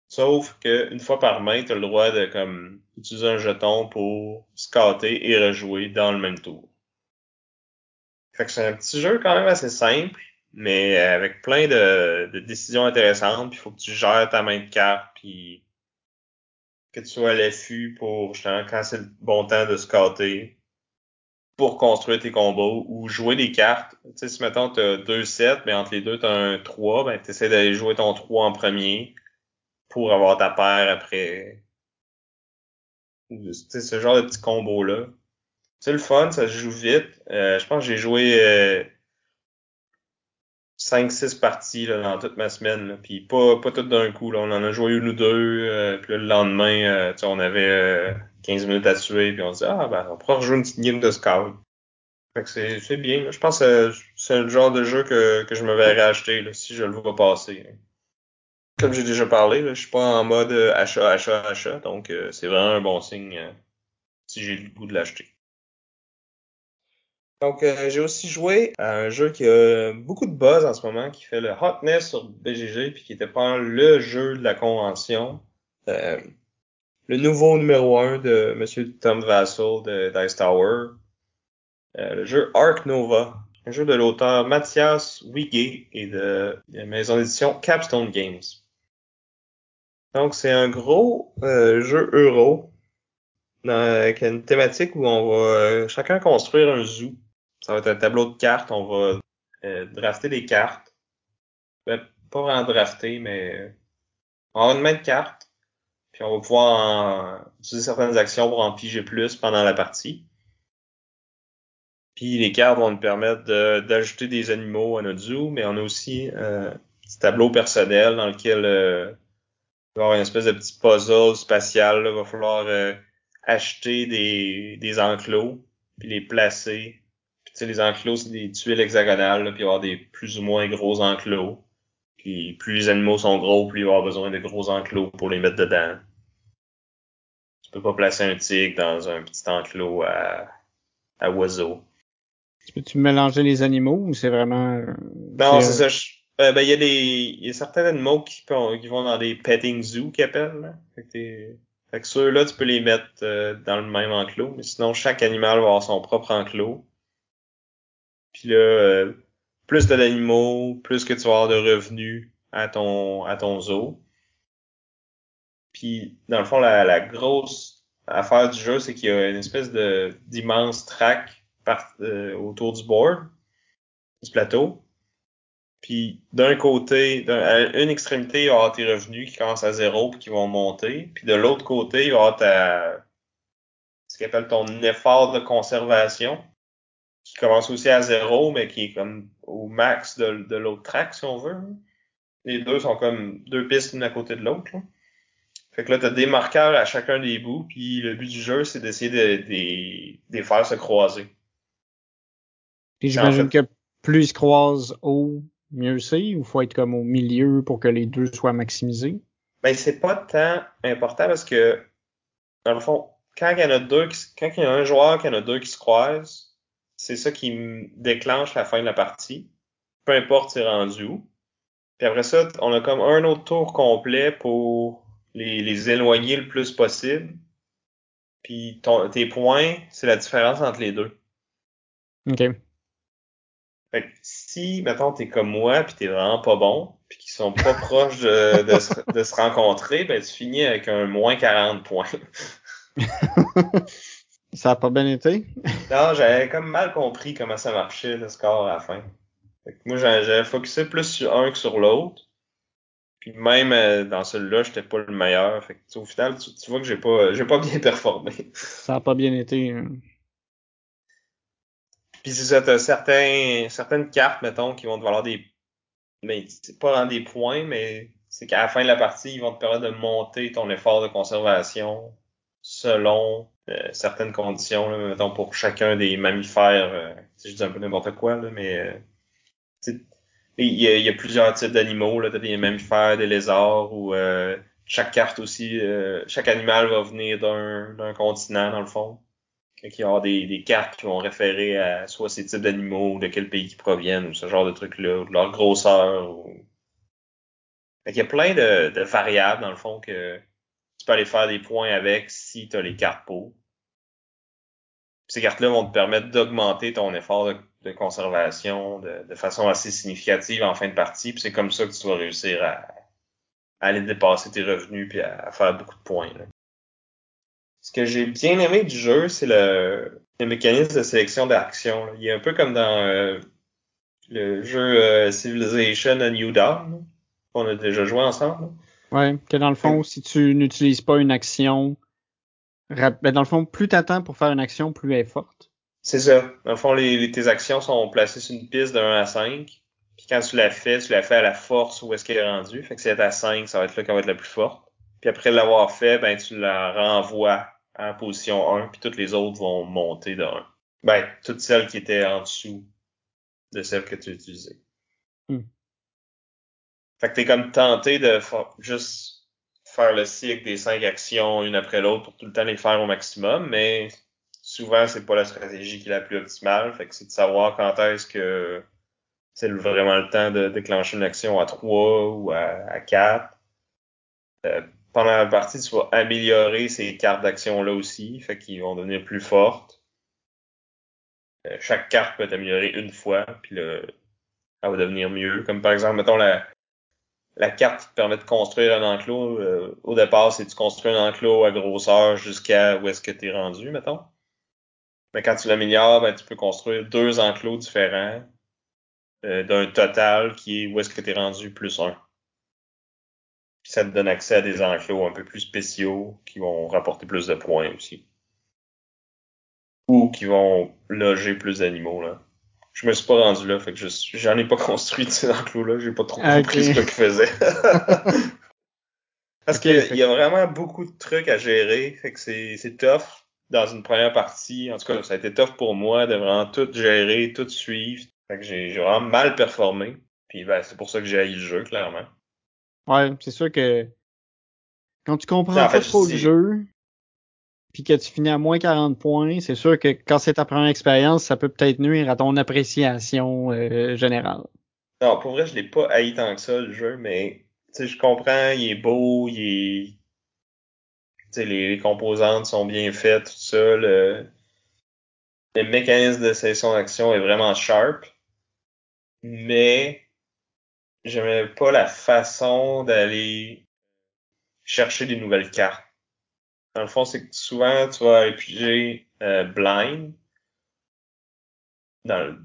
Sauf qu'une fois par main, tu as le droit de comme utiliser un jeton pour scatter et rejouer dans le même tour. Fait que c'est un petit jeu quand même assez simple, mais avec plein de, de décisions intéressantes. Puis il faut que tu gères ta main de carte, puis que tu sois à l'affût pour justement quand c'est le bon temps de scatter pour construire tes combos ou jouer des cartes. Tu sais, si mettons tu as deux sets, mais entre les deux tu as un 3, ben tu essaies d'aller jouer ton 3 en premier pour avoir ta paire après. Tu sais, ce genre de petit combo-là. C'est le fun, ça se joue vite. Euh, je pense que j'ai joué euh, 5-6 parties là, dans toute ma semaine. Là. Puis pas, pas toutes d'un coup. Là. On en a joué une ou deux. Euh, puis là, le lendemain, euh, on avait 15 euh, minutes à tuer. Puis on se dit Ah ben on pourra rejouer une petite game de scout. Fait que c'est, c'est bien. Je pense que c'est le genre de jeu que, que je me verrais acheter là, si je le vois passer. Comme j'ai déjà parlé, là, je suis pas en mode achat, achat, achat. Donc c'est vraiment un bon signe si j'ai le goût de l'acheter. Donc, euh, j'ai aussi joué à un jeu qui a beaucoup de buzz en ce moment, qui fait le Hotness sur BGG, puis qui était pas le jeu de la convention. Euh, le nouveau numéro 1 de Monsieur Tom Vassell de Dice Tower. Euh, le jeu Ark Nova, un jeu de l'auteur Mathias Wigé et de, la maison d'édition Capstone Games. Donc, c'est un gros jeu euro avec une thématique où on va chacun construire un zoo ça va être un tableau de cartes. On va euh, drafter des cartes. Ben, pas vraiment drafter, mais on va avoir une de cartes. Puis on va pouvoir utiliser certaines actions pour en piger plus pendant la partie. Puis les cartes vont nous permettre d'ajouter des animaux à notre zoo, mais on a aussi euh, un petit tableau personnel dans lequel euh, il va y avoir une espèce de petit puzzle spatial. Il va falloir euh, acheter des, des enclos, puis les placer sais, les enclos, c'est des tuiles hexagonales, puis il va y avoir des plus ou moins gros enclos. Puis plus les animaux sont gros, plus il va y avoir besoin de gros enclos pour les mettre dedans. Tu peux pas placer un tigre dans un petit enclos à, à oiseaux. Peux-tu mélanger les animaux ou c'est vraiment... Non, c'est ça. Euh, ben, il y a des, il y a certains animaux qui, qui vont dans des petting zoos qu'ils appellent, là. Fait que, fait que ceux-là, tu peux les mettre euh, dans le même enclos, mais sinon, chaque animal va avoir son propre enclos. Puis là, euh, plus d'animaux, plus que tu vas avoir de revenus à ton à ton zoo. Puis dans le fond, la, la grosse affaire du jeu, c'est qu'il y a une espèce de d'immense track euh, autour du board, du plateau. Puis d'un côté, à une extrémité, il va y avoir tes revenus qui commencent à zéro puis qui vont monter. Puis de l'autre côté, il va y avoir ta ce qu'on appelle ton effort de conservation commence aussi à zéro, mais qui est comme au max de, de l'autre track, si on veut. Les deux sont comme deux pistes l'une à côté de l'autre. Fait que là, t'as des marqueurs à chacun des bouts, puis le but du jeu, c'est d'essayer de, de, de, faire se croiser. Puis j'imagine que plus ils se croisent haut, mieux c'est, ou faut être comme au milieu pour que les deux soient maximisés? Ben, c'est pas tant important parce que, dans le fond, quand il y en a deux, quand il y a un joueur qui en a deux qui se croisent, c'est ça qui déclenche la fin de la partie. Peu importe c'est rendu où. Puis après ça, on a comme un autre tour complet pour les, les éloigner le plus possible. Puis ton, tes points, c'est la différence entre les deux. OK. Fait que si, mettons, t'es comme moi, puis t'es vraiment pas bon, puis qu'ils sont pas proches de, de, se, de, se, rencontrer, ben tu finis avec un moins 40 points. ça a pas bien été? non, j'avais comme mal compris comment ça marchait, le score à la fin. Fait que moi, j'avais focusé plus sur un que sur l'autre. Puis même euh, dans celui-là, j'étais pas le meilleur. Fait que, au final, tu, tu, vois que j'ai pas j'ai pas bien performé. Ça a pas bien été. Hein. Puis c'est ça, t'as certains, certaines cartes, mettons, qui vont te valoir des. Mais c'est pas dans des points, mais c'est qu'à la fin de la partie, ils vont te permettre de monter ton effort de conservation selon euh, certaines conditions, là, mettons pour chacun des mammifères. Euh, je dis un peu n'importe quoi, là, mais euh, il y, a, il y, a, plusieurs types d'animaux, là, des mammifères, des lézards, ou euh, chaque carte aussi, chaque animal va venir d'un continent dans le fond. Il y a des, des cartes qui vont référer à soit ces types d'animaux, de quel pays ils proviennent, ou ce genre de trucs-là, ou de leur grosseur. Ou... il y a plein de, de, variables, dans le fond, que tu peux aller faire des points avec si tu as les cartes pour. Ces cartes-là vont te permettre d'augmenter ton effort de conservation de, façon assez significative en fin de partie. Puis c'est comme ça que tu vas réussir à, à aller dépasser tes revenus puis à, faire beaucoup de points. Là. Ce que j'ai bien aimé du jeu, c'est le, le, mécanisme de sélection d'action. Il est un peu comme dans euh, le jeu euh, Civilization A New Dawn, qu'on a déjà joué ensemble. Ouais, que dans le fond, si tu n'utilises pas une action, ben dans le fond, plus t'attends pour faire une action, plus elle est forte. C'est ça. Dans le fond, les, tes actions sont placées sur une piste de 1 à 5. Puis quand tu l'as fait, tu l'as fait à la force où est-ce qu'elle est rendue. Fait que si elle est à 5, ça va être là qu'elle va être la plus forte. Puis après l'avoir fait, ben tu la renvoies en position 1, puis toutes les autres vont monter de 1. Ben, toutes celles qui étaient en dessous de celles que tu utilisais. Hmm. Fait que t'es comme tenté de juste faire le cycle des 5 actions une après l'autre pour tout le temps les faire au maximum, mais souvent, c'est pas la stratégie qui est la plus optimale. Fait que c'est de savoir quand est-ce que c'est vraiment le temps de déclencher une action à 3 ou à, à 4. Euh, pendant la partie, tu vas améliorer ces cartes d'action-là aussi. Fait qu'ils vont devenir plus fortes. Euh, chaque carte peut être améliorée une fois, puis le, elle va devenir mieux. Comme par exemple, mettons la, la carte qui te permet de construire un enclos. Euh, au départ, c'est tu construis un enclos à grosseur jusqu'à où est-ce que tu es rendu, mettons. Mais quand tu l'améliores, ben, tu peux construire deux enclos différents euh, d'un total qui est où est-ce que tu es rendu plus un. Ça te donne accès à des enclos un peu plus spéciaux qui vont rapporter plus de points aussi. Ou qui vont loger plus d'animaux là. Je me suis pas rendu là, fait que j'en ai pas construit de ces enclos-là, j'ai pas trop compris ce qu'ils faisaient. Parce qu'il y a vraiment beaucoup de trucs à gérer, fait que c'est tough dans une première partie. En tout cas, ça a été tough pour moi de vraiment tout gérer, tout suivre. Fait que j'ai vraiment mal performé. Puis ben, c'est pour ça que j'ai haï le jeu, clairement. Ouais, c'est sûr que quand tu comprends pas trop le jeu, puis que tu finis à moins 40 points, c'est sûr que quand c'est ta première expérience, ça peut peut-être nuire à ton appréciation euh, générale. Non, pour vrai, je l'ai pas haï tant que ça, le jeu, mais je comprends, il est beau, il les, composantes sont bien faites, tout ça. Le, mécanisme de sélection d'action est vraiment sharp. Mais j'aimais pas la façon d'aller chercher des nouvelles cartes. Dans le fond, c'est que souvent, tu vas épuiser euh, blind dans le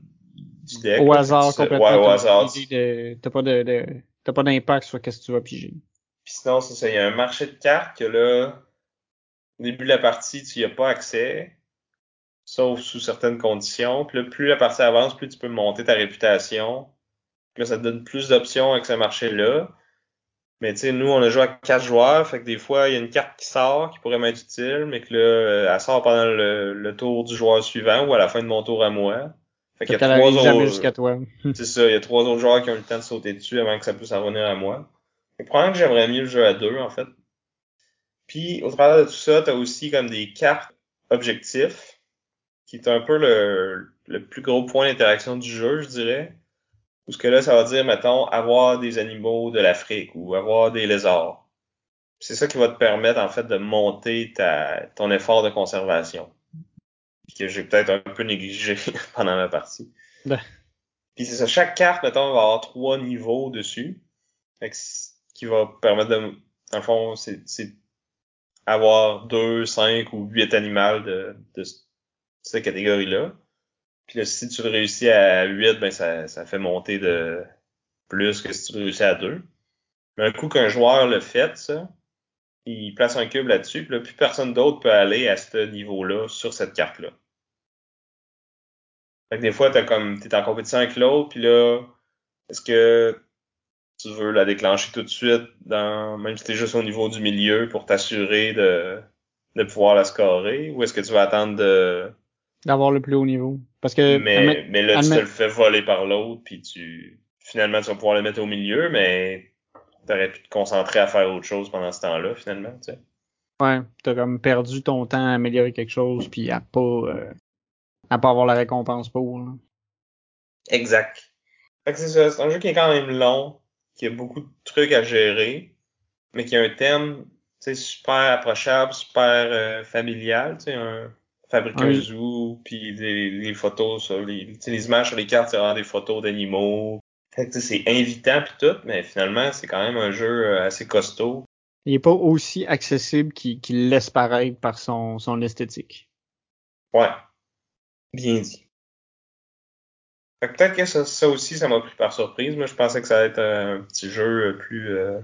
du deck. Au hasard, complètement. Ouais, au hasard. T'as pas de, t'as pas d'impact sur ce que tu vas piger. Puis sinon, c'est ça. Il y a un marché de cartes que là, au début de la partie, tu n'y as pas accès. sauf sous certaines conditions. Puis là, plus la partie avance, plus tu peux monter ta réputation. Puis là, ça te donne plus d'options avec ce marché-là. Mais tu sais, nous, on a joué à quatre joueurs, fait que des fois, il y a une carte qui sort qui pourrait m'être utile, mais que là, euh, elle sort pendant le, tour du joueur suivant ou à la fin de mon tour à moi. Fait qu'il y a trois autres. c'est ça, il y a trois autres joueurs qui ont eu le temps de sauter dessus avant que ça puisse en revenir à moi. Que probablement que j'aimerais mieux le jeu à deux, en fait. Puis, au travers de tout ça, t'as aussi comme des cartes objectifs, qui est un peu le, le plus gros point d'interaction du jeu, je dirais. Parce que là, ça va dire, mettons, avoir des animaux de l'Afrique ou avoir des lézards. C'est ça qui va te permettre, en fait, de monter ta, ton effort de conservation. Que j'ai peut-être un peu négligé pendant la partie. Ben. Puis c'est ça, chaque carte, mettons, va avoir trois niveaux dessus. Fait qui va permettre de, dans le fond, c'est avoir deux, cinq ou huit animaux de, de cette catégorie-là. Puis là, si tu réussis à 8, ben ça, ça fait monter de plus que si tu réussis à 2. Mais un coup qu'un joueur le fait, ça, il place un cube là-dessus, puis là, plus personne d'autre peut aller à ce niveau-là sur cette carte-là. Fait que des fois, t'as comme t'es en compétition avec l'autre, puis là, est-ce que tu veux la déclencher tout de suite dans même si t'es juste au niveau du milieu pour t'assurer de, de pouvoir la scorer, ou est-ce que tu vas attendre de d'avoir le plus haut niveau? Parce que mais, mais là, tu te le fais voler par l'autre, puis tu finalement tu vas pouvoir le mettre au milieu, mais t'aurais pu te concentrer à faire autre chose pendant ce temps-là, finalement, tu sais. Ouais, t'as comme perdu ton temps à améliorer quelque chose, puis à pas euh, à pas avoir la récompense pour. Exact. Fait que c'est ça, c'est un jeu qui est quand même long, qui a beaucoup de trucs à gérer, mais qui a un thème, tu sais, super approchable, super euh, familial, tu sais, un fabriquer un zoo, puis les, photos sur les, les images sur les cartes, c'est vraiment des photos d'animaux. c'est invitant puis tout, mais finalement, c'est quand même un jeu euh, assez costaud. Il est pas aussi accessible qu'il laisse paraître par son, son esthétique. Ouais. Bien dit. Peut-être que ça, ça, aussi, ça m'a pris par surprise. Moi, je pensais que ça allait être un petit jeu plus... Euh...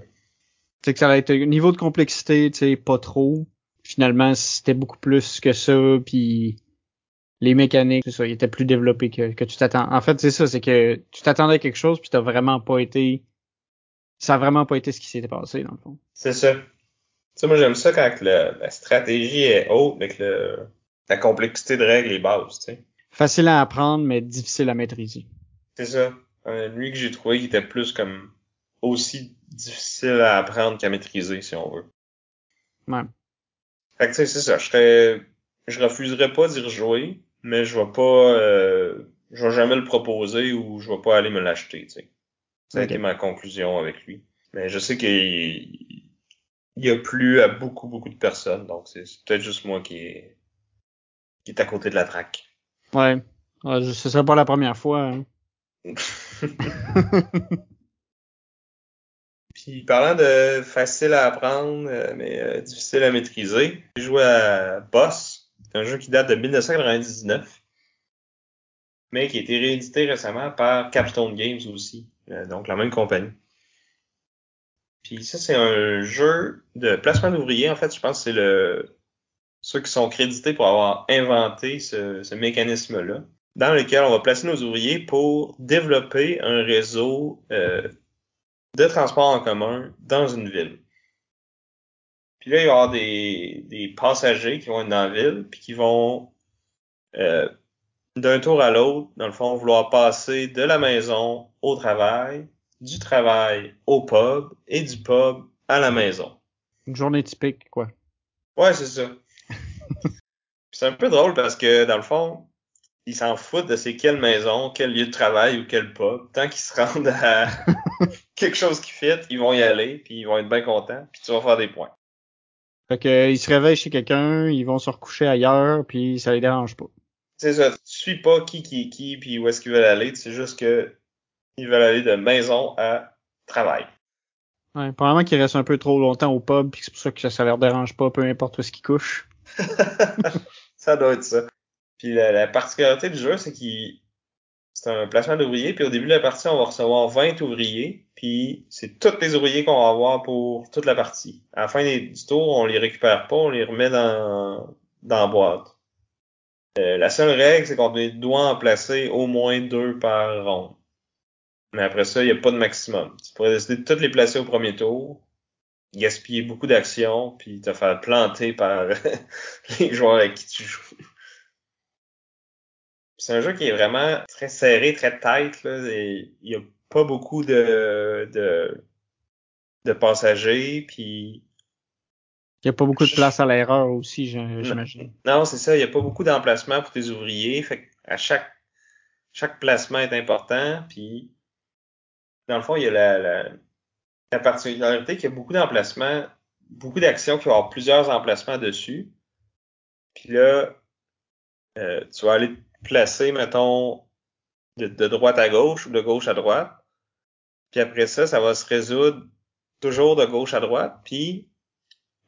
C'est que ça allait être un niveau de complexité, tu sais, pas trop finalement c'était beaucoup plus que ça puis les mécaniques c'est ça ils étaient plus développés que, que tu t'attends. En fait c'est ça c'est que tu t'attendais à quelque chose puis t'as vraiment pas été ça a vraiment pas été ce qui s'était passé dans le fond. C'est ça. Tu sais moi j'aime ça quand la stratégie est haute avec le la complexité de règles est basse tu sais. Facile à apprendre mais difficile à maîtriser. C'est ça. Euh, lui que j'ai trouvé qui était plus comme aussi difficile à apprendre qu'à maîtriser si on veut. Ouais fait que tu sais, c'est ça. Je serais, je refuserais pas d'y rejouer, mais je vais pas, euh, je vais jamais le proposer ou je vais pas aller me l'acheter, tu sais. Ça a été ma conclusion avec lui. Mais je sais qu'il il a plu à beaucoup, beaucoup de personnes, donc c'est peut-être juste moi qui est, qui est à côté de la traque. Ouais. ouais ce serait pas la première fois. Hein. Puis parlant de facile à apprendre, euh, mais euh, difficile à maîtriser, j'ai joué à Boss. Un jeu qui date de 1999, mais qui a été réédité récemment par Capstone Games aussi, euh, donc la même compagnie. Puis ça, c'est un jeu de placement d'ouvriers. En fait, je pense que c'est le ceux qui sont crédités pour avoir inventé ce, mécanisme-là, dans lequel on va placer nos ouvriers pour développer un réseau de transport en commun dans une ville. Puis là, il y aura des, des passagers qui vont être dans la ville, puis qui vont euh, d'un tour à l'autre, dans le fond, vouloir passer de la maison au travail, du travail au pub et du pub à la maison. Une journée typique, quoi. Ouais, c'est ça. c'est un peu drôle parce que, dans le fond, ils s'en foutent de c'est quelle maison, quel lieu de travail ou quel pub. Tant qu'ils se rendent à quelque chose qui fit, ils vont y aller, puis ils vont être bien contents, puis tu vas faire des points. Fait que, euh, ils se réveillent chez quelqu'un, ils vont se recoucher ailleurs, puis ça les dérange pas. C'est ça. Tu suis pas qui qui est qui, puis où est-ce qu'ils veulent aller. C'est juste que ils veulent aller de maison à travail. Ouais, probablement qu'ils restent un peu trop longtemps au pub, puis c'est pour ça que ça leur dérange pas, peu importe où est-ce qu'ils couchent. ça doit être ça. Puis la, particularité du jeu, c'est qu'il c'est un placement d'ouvriers. Puis au début de la partie, on va recevoir 20 ouvriers. Puis c'est tous les ouvriers qu'on va avoir pour toute la partie. À la fin du tour, on les récupère pas, on les remet dans, la boîte. Euh, la seule règle, c'est qu'on doit en placer au moins deux par ronde. Mais après ça, il n'y a pas de maximum. Tu pourrais décider de toutes les placer au premier tour, gaspiller beaucoup d'actions, puis te faire planter par les joueurs avec qui tu joues. C'est un jeu qui est vraiment très serré, très tight. Là, il n'y a pas beaucoup de, de, de passagers, puis il n'y a pas beaucoup de place à l'erreur aussi, j'imagine. Non, c'est ça. Il n'y a pas beaucoup d'emplacement pour tes ouvriers. Fait à chaque, chaque placement est important. Puis, dans le fond, il y a la, la, la particularité qu'il y a beaucoup d'emplacements, beaucoup d'actions qui vont avoir plusieurs emplacements dessus. Puis là, euh, tu vas aller placer, mettons, de, droite à gauche ou de gauche à droite. Puis après ça, ça va se résoudre toujours de gauche à droite. Puis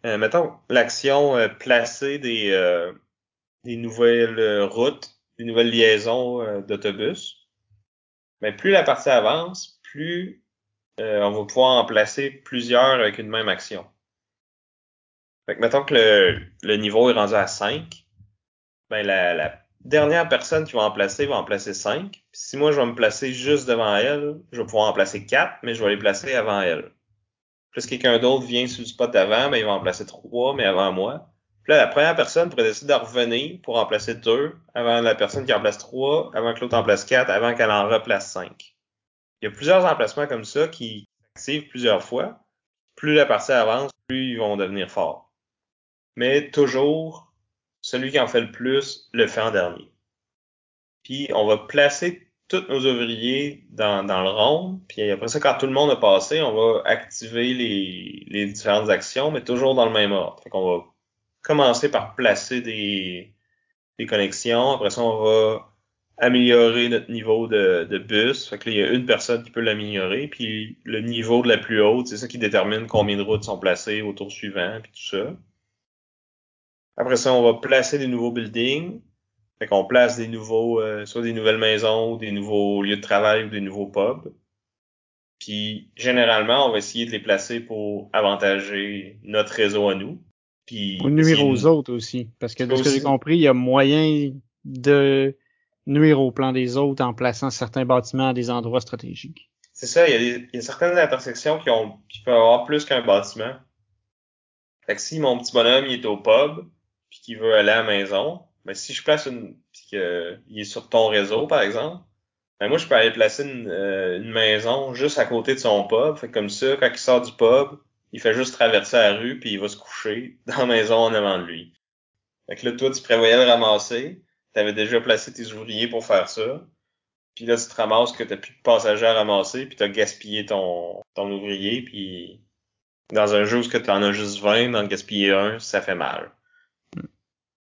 euh, mettons, l'action euh, placer des, euh, des nouvelles routes, des nouvelles liaisons d'autobus, mais plus la partie avance, plus on va pouvoir en placer plusieurs avec une même action. Fait que mettons que le, le niveau est rendu à 5, ben la, la dernière personne qui va en placer va en placer 5. si moi je vais me placer juste devant elle, je vais pouvoir en placer 4, mais je vais les placer avant elle. Plus quelqu'un d'autre vient sur le spot d'avant, ben, il va en placer trois, mais avant moi. Puis là, la première personne pourrait décider de revenir pour en placer deux, avant la personne qui en place trois, avant que l'autre en place quatre, avant qu'elle en replace cinq. Il y a plusieurs emplacements comme ça qui s'activent plusieurs fois. Plus la partie avance, plus ils vont devenir forts. Mais toujours, celui qui en fait le plus le fait en dernier. Puis on va placer tous nos ouvriers dans, dans le rond. Puis après ça, quand tout le monde a passé, on va activer les, les différentes actions, mais toujours dans le même ordre. Fait qu'on va commencer par placer des, des connexions. Après ça, on va améliorer notre niveau de, de bus. Fait que là, il y a une personne qui peut l'améliorer. Puis le niveau de la plus haute, c'est ça qui détermine combien de routes sont placées au tour suivant, puis tout ça. Après ça, on va placer des nouveaux buildings. Fait qu'on place des nouveaux, euh, soit des nouvelles maisons, ou des nouveaux lieux de travail ou des nouveaux pubs. Puis généralement, on va essayer de les placer pour avantager notre réseau à nous. Puis pour nuire aux autres aussi. Parce que de ce que j'ai compris, il y a moyen de nuire au plan des autres en plaçant certains bâtiments à des endroits stratégiques. C'est ça, il y, a des, il y a certaines intersections qui ont qui peuvent avoir plus qu'un bâtiment. Fait que si mon petit bonhomme il est au pub puis qu'il veut aller à la maison, mais si je place une, puis qu'il est sur ton réseau, par exemple, ben moi, je peux aller placer une, euh, maison juste à côté de son pub. Fait comme ça, quand il sort du pub, il fait juste traverser la rue, puis il va se coucher dans la maison en avant de lui. Fait que là, toi, tu prévoyais le ramasser. Tu avais déjà placé tes ouvriers pour faire ça. Puis là, tu te ramasses que tu plus de passagers à ramasser, puis tu as gaspillé ton, ton ouvrier, puis dans un jeu où tu en as juste 20, d'en gaspiller un, ça fait mal.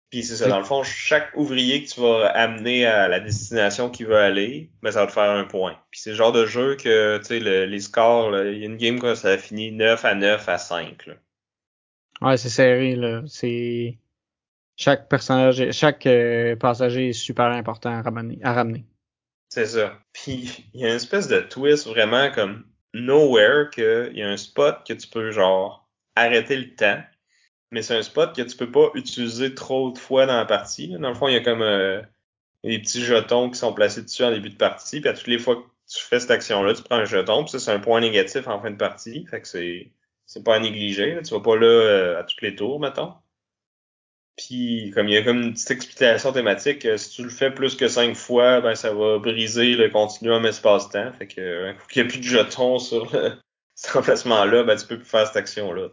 Puis c'est ça, dans le fond, chaque ouvrier que tu vas amener à la destination qu'il veut aller, ben ça va te faire un point. Puis c'est le genre de jeu que, tu sais, les scores, il y a une game que ça a fini 9 à 9 à 5. Là. Ouais, c'est serré, là. C'est. Chaque personnage, chaque euh, passager est super important à ramener. À ramener. C'est ça. Puis il y a une espèce de twist vraiment comme nowhere qu'il y a un spot que tu peux genre arrêter le temps mais c'est un spot que tu peux pas utiliser trop de fois dans la partie. Dans le fond, il y a comme euh, des petits jetons qui sont placés dessus en début de partie, puis à toutes les fois que tu fais cette action-là, tu prends un jeton, puis ça, c'est un point négatif en fin de partie. Fait que c'est c'est pas à négliger. Là. Tu vas pas là euh, à tous les tours, mettons. Puis comme il y a comme une petite explication thématique, euh, si tu le fais plus que cinq fois, ben ça va briser le continuum espace-temps. Fait que coup qu'il n'y a plus de jetons sur le, cet emplacement-là, ben tu peux plus faire cette action-là.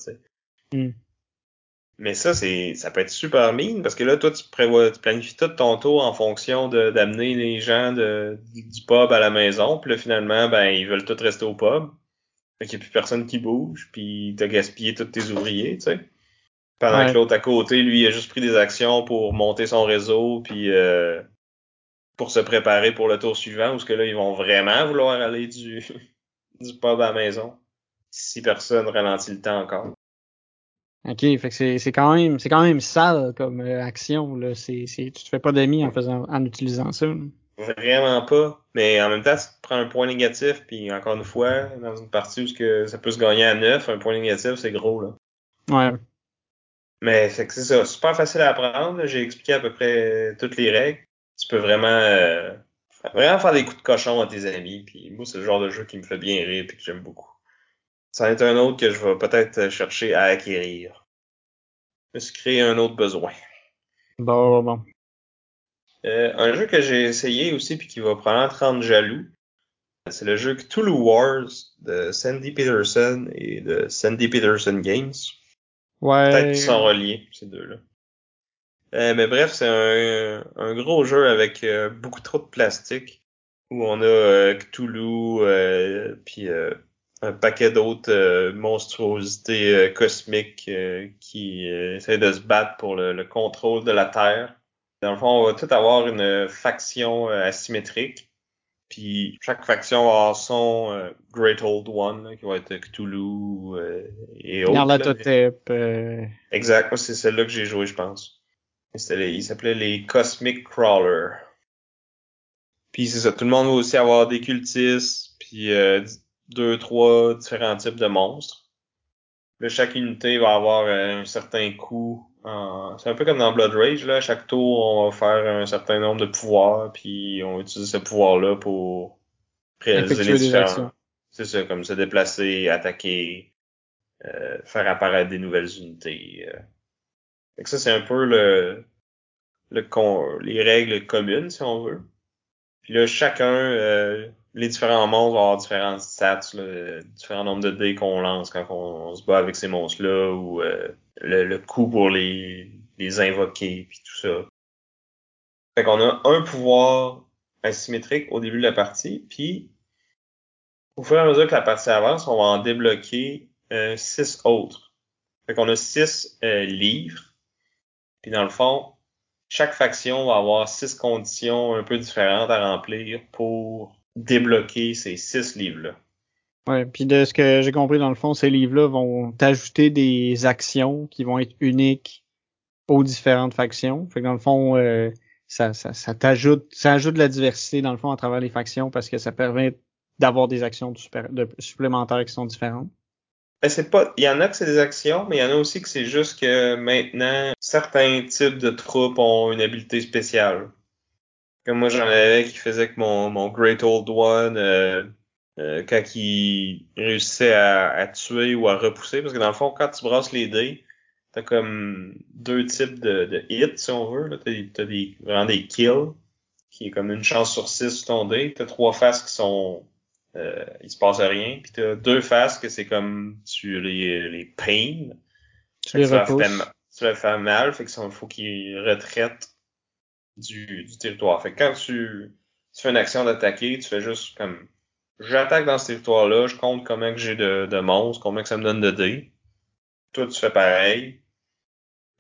Hmm. Mais ça, c'est, ça peut être super mine parce que là, toi, tu prévois, tu planifies tout ton tour en fonction de, d'amener les gens de, du pub à la maison. Puis là, finalement, ben, ils veulent tous rester au pub. Fait qu'il n'y a plus personne qui bouge, puis t'as gaspillé tous tes ouvriers, tu sais. Pendant que l'autre à côté, lui, il a juste pris des actions pour monter son réseau, puis euh, pour se préparer pour le tour suivant, parce que là, ils vont vraiment vouloir aller du, du pub à la maison. Si personne ralentit le temps encore. OK, fait que c'est, c'est quand même c'est quand même sale comme euh, action là, c'est c'est tu te fais pas d'amis en faisant en utilisant ça. Vraiment pas, mais en même temps, si tu prends un point négatif puis encore une fois dans une partie où que ça peut se gagner à 9, un point négatif, c'est gros là. Ouais. Mais c'est que c'est ça, super facile à apprendre. J'ai expliqué à peu près toutes les règles. Tu peux vraiment euh, vraiment faire des coups de cochon à tes amis. Puis moi, c'est le genre de jeu qui me fait bien rire et que j'aime beaucoup. Ça va être un autre que je vais peut-être chercher à acquérir. Je me suis créé un autre besoin. Bon, bon. Euh, un jeu que j'ai essayé aussi puis qui va probablement te rendre jaloux, c'est le jeu Cthulhu Wars de Sandy Peterson et de Sandy Peterson Games. Ouais. Peut-être qu'ils sont reliés, ces deux-là. Euh, mais bref, c'est un, un, gros jeu avec euh, beaucoup trop de plastique où on a euh, Cthulhu euh, puis un paquet d'autres monstruosités cosmiques qui essaient de se battre pour le, le, contrôle de la Terre. Dans le fond, on va tout avoir une faction asymétrique. Puis chaque faction va avoir son Great Old One, là, qui va être Cthulhu et autres. Nyarlathotep. Exact, c'est celle-là que j'ai joué, je pense. Les, ils s'appelaient les Cosmic Crawlers. Puis c'est ça, tout le monde va aussi avoir des cultistes, puis euh, deux, trois différents types de monstres. Là, chaque unité va avoir euh, un certain coût. C'est un peu comme dans Blood Rage, là. Chaque tour, on va faire un certain nombre de pouvoirs, puis on va utiliser ce pouvoir-là pour réaliser les différents. C'est ça, comme se déplacer, attaquer, euh, faire apparaître des nouvelles unités. Euh. Fait que ça, c'est un peu le, le les règles communes, si on veut. Puis là, chacun, euh, les différents monstres vont avoir différents stats, là, différents nombres de dés qu'on lance quand on, se bat avec ces monstres-là, ou euh, le, le coût pour les, les invoquer, puis tout ça. Fait qu'on a un pouvoir asymétrique au début de la partie, puis au fur et à mesure que la partie avance, on va en débloquer euh, six autres. Fait qu'on a six livres puis dans le fond, chaque faction va avoir six conditions un peu différentes à remplir pour débloquer ces six livres-là. Ouais, puis de ce que j'ai compris dans le fond, ces livres-là vont t'ajouter des actions qui vont être uniques aux différentes factions. Fait que dans le fond, euh, ça, ça, ça t'ajoute, ça ajoute de la diversité dans le fond à travers les factions parce que ça permet d'avoir des actions de supplémentaires qui sont différentes. Ben, c'est pas, il y en a que c'est des actions, mais il y en a aussi que c'est juste que maintenant, certains types de troupes ont une habileté spéciale. Comme moi, j'en avais qui faisait que mon, mon Great Old One, euh, euh, quand il réussissait à, tuer ou à repousser, parce que dans le fond, quand tu brasses les dés, t'as comme deux types de, de hits, si on veut. T'as, t'as des, vraiment des kills, qui est comme une chance sur six sur ton dé. T'as trois faces qui sont euh, il se passe rien. Puis t'as deux faces que c'est comme tu les, les pain. Tu les repousses. Tu vas faire mal, fait que faut qu'ils retraitent du, du territoire. Fait que quand tu, fais une action d'attaquer, tu fais juste comme j'attaque dans ce territoire-là, je compte combien que j'ai de, de monstres, combien que ça me donne de dés. Toi, tu fais pareil.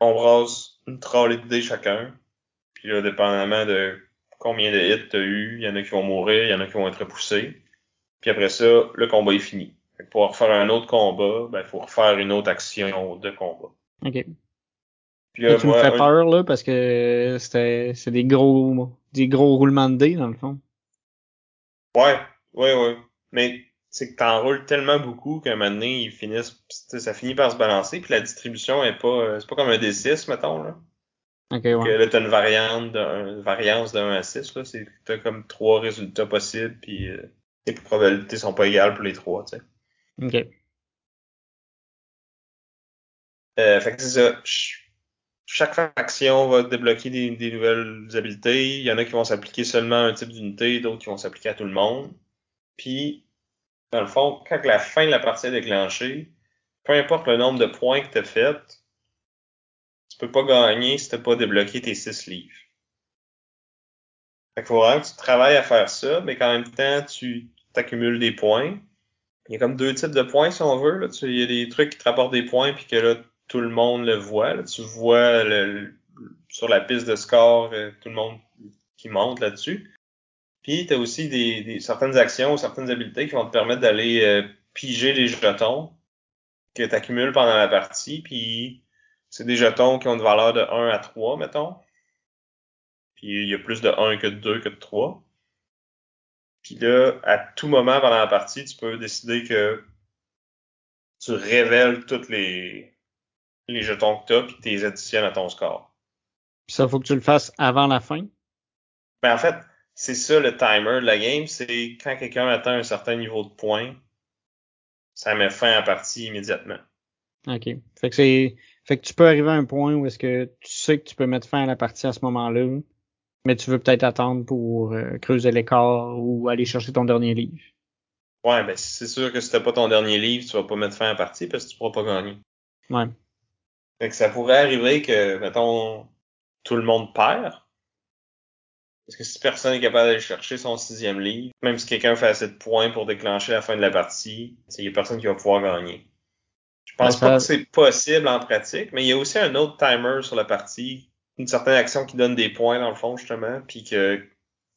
On brasse une trolley de dés chacun. Puis là, dépendamment de combien de hits t'as eu, il y en a qui vont mourir, il y en a qui vont être repoussés. Puis après ça, le combat est fini. pour refaire un autre combat, ben, faut refaire une autre action de combat. Puis là, tu me fais peur, là, parce que c'était, c'est des gros, des gros roulements de dés, dans le fond. Ouais, ouais, ouais. Mais, c'est que t'en roules tellement beaucoup qu'à un moment donné, ils finissent, ça finit par se balancer, puis la distribution est pas, euh, c'est pas comme un D6, mettons, là. Ok, ouais. là, t'as une variante, d'une variance de 1 à 6, là. C'est, t'as comme trois résultats possibles, puis euh, les probabilités sont pas égales pour les trois, tu sais. OK. Euh, fait que c'est ça. Chaque faction va débloquer des, nouvelles habiletés. Il y en a qui vont s'appliquer seulement à un type d'unité, d'autres qui vont s'appliquer à tout le monde. Puis, dans le fond, quand la fin de la partie est déclenchée, peu importe le nombre de points que tu as fait, tu peux pas gagner si tu pas débloqué tes six livres. Fait qu'il faut vraiment que tu travailles à faire ça, mais qu'en même temps, tu t'accumules des points. Il y a comme deux types de points, si on veut. Il y a des trucs qui te rapportent des points, puis que là, tout le monde le voit. Là. Tu vois sur la piste de score euh, tout le monde qui monte là-dessus. Puis tu as aussi des, des, certaines actions ou certaines habiletés qui vont te permettre d'aller euh, piger les jetons que tu accumules pendant la partie. Puis c'est des jetons qui ont une valeur de 1 à 3, mettons. Puis il y a plus de 1 que de 2 que de 3. Puis là, à tout moment pendant la partie, tu peux décider que tu révèles toutes les les jetons que t'as puis tu les additionnes à ton score. Puis ça, faut que tu le fasses avant la fin? Ben, en fait, c'est ça le timer de la game, c'est quand quelqu'un atteint un certain niveau de points, ça met fin à la partie immédiatement. OK. Fait que c'est. Fait que tu peux arriver à un point où est-ce que tu sais que tu peux mettre fin à la partie à ce moment-là, mais tu veux peut-être attendre pour euh, creuser l'écart ou aller chercher ton dernier livre. Ouais, ben c'est sûr que si t'as pas ton dernier livre, tu vas pas mettre fin à la partie parce que tu pourras pas gagner. Ouais. Fait que ça pourrait arriver que, mettons, tout le monde perd. Parce que si personne n'est capable d'aller chercher son sixième livre, même si quelqu'un fait assez de points pour déclencher la fin de la partie, il y a personne qui va pouvoir gagner. Je pense pas que c'est possible en pratique, mais il y a aussi un autre timer sur la partie, une certaine action qui donne des points dans le fond justement, puis que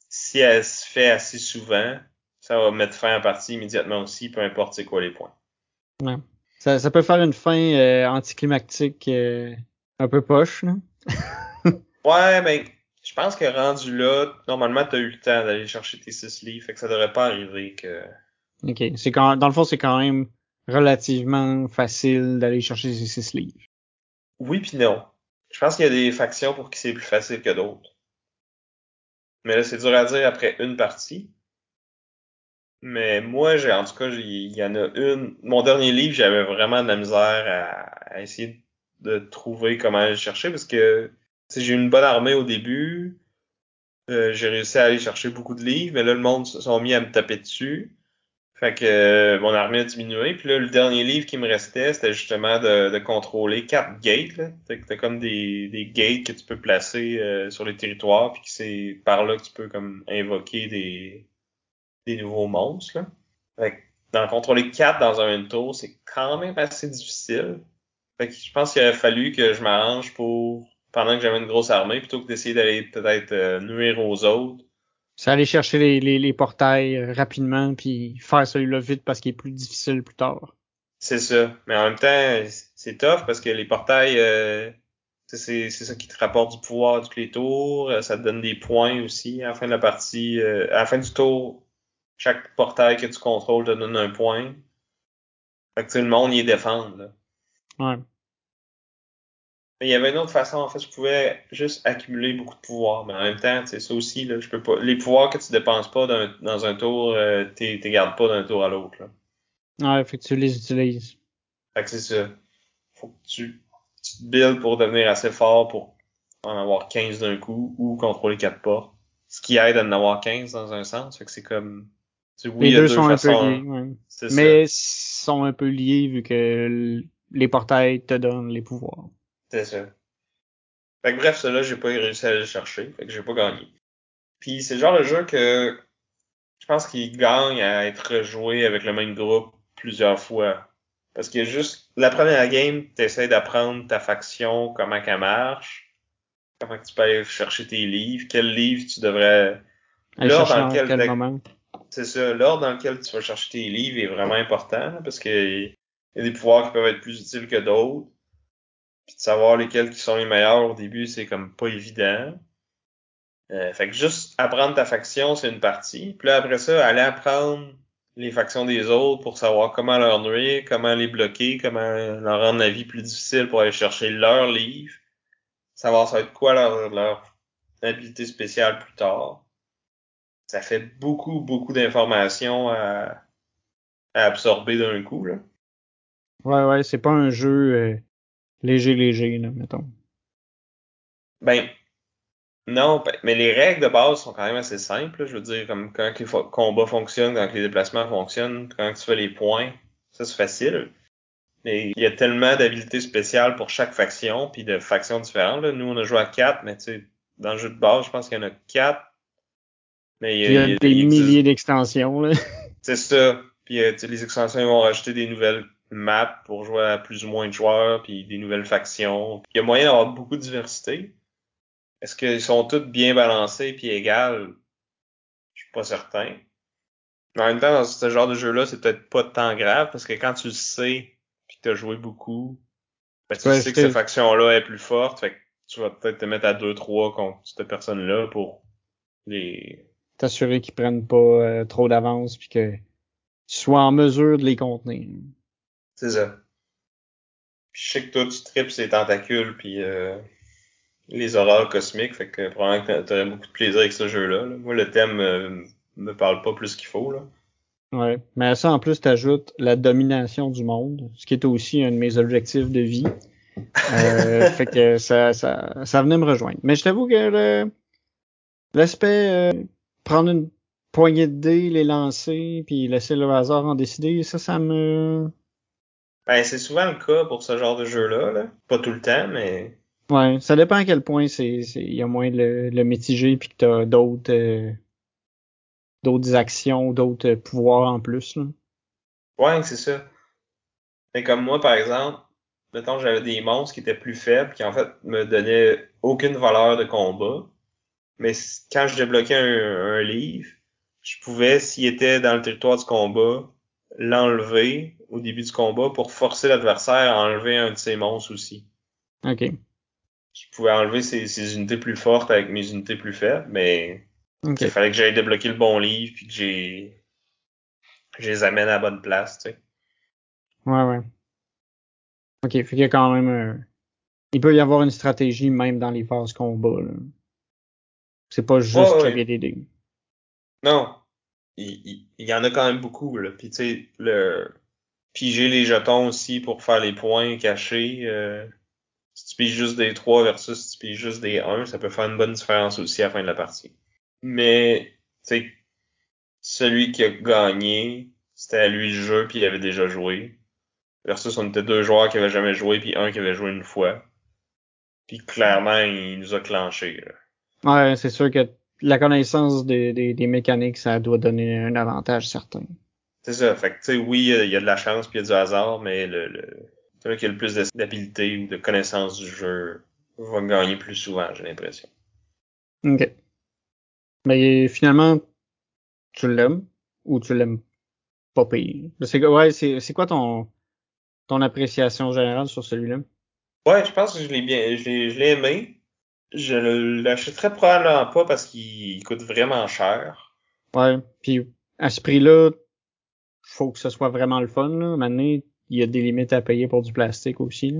si elle se fait assez souvent, ça va mettre fin à la partie immédiatement aussi, peu importe c'est quoi les points. Ouais. Ça, ça peut faire une fin euh, anticlimactique euh, un peu poche, là. ouais, mais je pense que rendu là, normalement, tu as eu le temps d'aller chercher tes six livres, fait que ça devrait pas arriver que. OK. C'est quand dans le fond, c'est quand même relativement facile d'aller chercher ces six livres. Oui puis non. Je pense qu'il y a des factions pour qui c'est plus facile que d'autres. Mais là, c'est dur à dire après une partie. Mais moi, j'ai en tout cas, il y en a une. Mon dernier livre, j'avais vraiment de la misère à, essayer de trouver comment aller chercher parce que j'ai eu une bonne armée au début. Euh, j'ai réussi à aller chercher beaucoup de livres, mais là, le monde se sont mis à me taper dessus. Fait que euh, mon armée a diminué. Puis là, le dernier livre qui me restait, c'était justement de, de, contrôler quatre gates. T'as comme des, des gates que tu peux placer euh, sur les territoires, puis c'est par là que tu peux comme invoquer des, des nouveaux monstres. Là. Fait que d'en contrôler quatre dans un tour, c'est quand même assez difficile. Fait que je pense qu'il aurait fallu que je m'arrange pour pendant que j'avais une grosse armée, plutôt que d'essayer d'aller peut-être euh, nuire aux autres. C'est aller chercher les, les, les, portails rapidement puis faire celui-là vite parce qu'il est plus difficile plus tard. C'est ça. Mais en même temps, c'est tough parce que les portails, euh, c'est ça qui te rapporte du pouvoir tous les tours. Ça te donne des points aussi à la fin de la partie. Euh, à la fin du tour, chaque portail que tu contrôles te donne un point. Fait que le monde y est défendre. Là. Ouais. Mais il y avait une autre façon, en fait, je pouvais juste accumuler beaucoup de pouvoir, mais en même temps, c'est ça aussi, là, je peux pas. Les pouvoirs que tu dépenses pas dans, dans un tour, euh, tu gardes pas d'un tour à l'autre. Ouais, fait que tu les utilises. Fait que c'est ça. Faut que tu, tu te builds pour devenir assez fort pour en avoir 15 d'un coup ou contrôler quatre portes. Ce qui aide à en avoir 15 dans un sens. Fait que c'est comme oui, les deux, sont un peu liés. Ouais. Mais sont un peu liés vu que les portails te donnent les pouvoirs. C'est ça. Fait que bref, cela, j'ai pas réussi à le chercher. Fait que j'ai pas gagné. Puis c'est le genre de jeu que je pense qu'il gagne à être joué avec le même groupe plusieurs fois. Parce qu'il y a juste la première game, tu essaies d'apprendre ta faction, comment qu'elle marche, comment tu peux aller chercher tes livres, quel livre tu devrais. L'ordre dans lequel moment. C'est ça, l'ordre dans lequel tu vas chercher tes livres est vraiment important parce qu'il y a des pouvoirs qui peuvent être plus utiles que d'autres. Puis de savoir lesquels qui sont les meilleurs au début, c'est comme pas évident. Euh, fait que juste apprendre ta faction, c'est une partie. Puis là, après ça, aller apprendre les factions des autres pour savoir comment leur nuire, comment les bloquer, comment leur rendre la vie plus difficile pour aller chercher leur livre. Savoir ça va être quoi leur, leur habilité spéciale plus tard. Ça fait beaucoup, beaucoup d'informations à, à absorber d'un coup, là. Ouais, ouais, c'est pas un jeu euh, léger, léger, là, mettons. Ben, non, ben, mais les règles de base sont quand même assez simples. Je veux dire, comme quand les combats fonctionnent, quand les déplacements fonctionnent, quand tu fais les points, ça c'est facile. Mais il y a tellement d'habilités spéciales pour chaque faction, puis de factions différentes. Nous, on a joué à quatre, mais tu sais, dans le jeu de base, je pense qu'il y en a quatre. Mais il y a, des milliers d'extensions. là. C'est ça. Puis euh, les extensions ils vont rajouter des nouvelles map pour jouer à plus ou moins de joueurs, puis des nouvelles factions. Il y a moyen d'avoir beaucoup de diversité. Est-ce qu'ils sont toutes bien balancés puis égales? Je suis pas certain. Mais en même temps, dans ce genre de jeu-là, c'est peut-être pas tant grave parce que quand tu le sais puis que tu as joué beaucoup, ben, tu sais que cette faction-là est plus forte, fait que tu vas peut-être te mettre à 2-3 contre cette personne-là pour les. T'assurer qu'ils prennent pas euh, trop d'avance puis que tu sois en mesure de les contenir. C'est ça. Puis je sais que toi, tu tripes ces tentacules, puis euh, les horreurs cosmiques, fait que probablement que t'aurais beaucoup de plaisir avec ce jeu-là. là. Moi, le thème euh, me parle pas plus qu'il faut, là. Ouais. Mais à ça, en plus, t'ajoutes la domination du monde, ce qui est aussi un de mes objectifs de vie. Euh, fait que ça, ça, ça venait me rejoindre. Mais je t'avoue que l'aspect prendre une poignée de dés, les lancer, puis laisser le hasard en décider, ça, ça me... Ben, c'est souvent le cas pour ce genre de jeu-là, là. Pas tout le temps, mais... Ouais, ça dépend à quel point c'est, il y a moins le, le mitigé puis que t'as d'autres, euh, d'autres actions, d'autres pouvoirs en plus, là. Ouais, c'est ça. Mais comme moi, par exemple, mettons, j'avais des monstres qui étaient plus faibles, qui en fait me donnaient aucune valeur de combat. Mais quand je débloquais un, un livre, je pouvais, s'il était dans le territoire du combat, l'enlever au début du combat pour forcer l'adversaire à enlever un de ses monstres aussi. OK. Je pouvais enlever ses, ses unités plus fortes avec mes unités plus faibles, mais OK. il fallait que j'aille débloquer le bon livre puis que j'ai je les amène à la bonne place, tu sais. Ouais, ouais. OK, fait qu'il y a quand même un... Il peut y avoir une stratégie même dans les phases combat, là. C'est pas juste Ouais, ouais. dés. Non. Il, il- il y en a quand même beaucoup, là. Puis tu sais, le piger les jetons aussi pour faire les points cachés. euh, si tu piges juste des 3 versus si tu piges juste des 1, ça peut faire une bonne différence aussi à la fin de la partie. Mais, tu sais, celui qui a gagné, c'était à lui le jeu puis il avait déjà joué. Versus on était deux joueurs qui avaient jamais joué puis un qui avait joué une fois. Puis clairement, il nous a clenché. là. Ouais, c'est sûr que la connaissance des, des, des mécaniques, ça doit donner un avantage certain. C'est ça. Fait que, tu sais, oui, il y a- de la chance puis il y a du hasard, mais le, le, celui qui a le plus d'habileté ou de connaissance du jeu va gagner plus souvent, j'ai l'impression. OK. Mais finalement, tu l'aimes ou tu l'aimes pas pire? C'est, ouais, c'est, quoi ton, ton appréciation générale sur celui-là? Ouais, je pense que je l'ai bien, je l'ai, je l'ai aimé. Je l'achèterais probablement pas parce qu'il coûte vraiment cher. Ouais. Puis à ce prix-là, faut que ce soit vraiment le fun. Là. Maintenant, il y a des limites à payer pour du plastique aussi.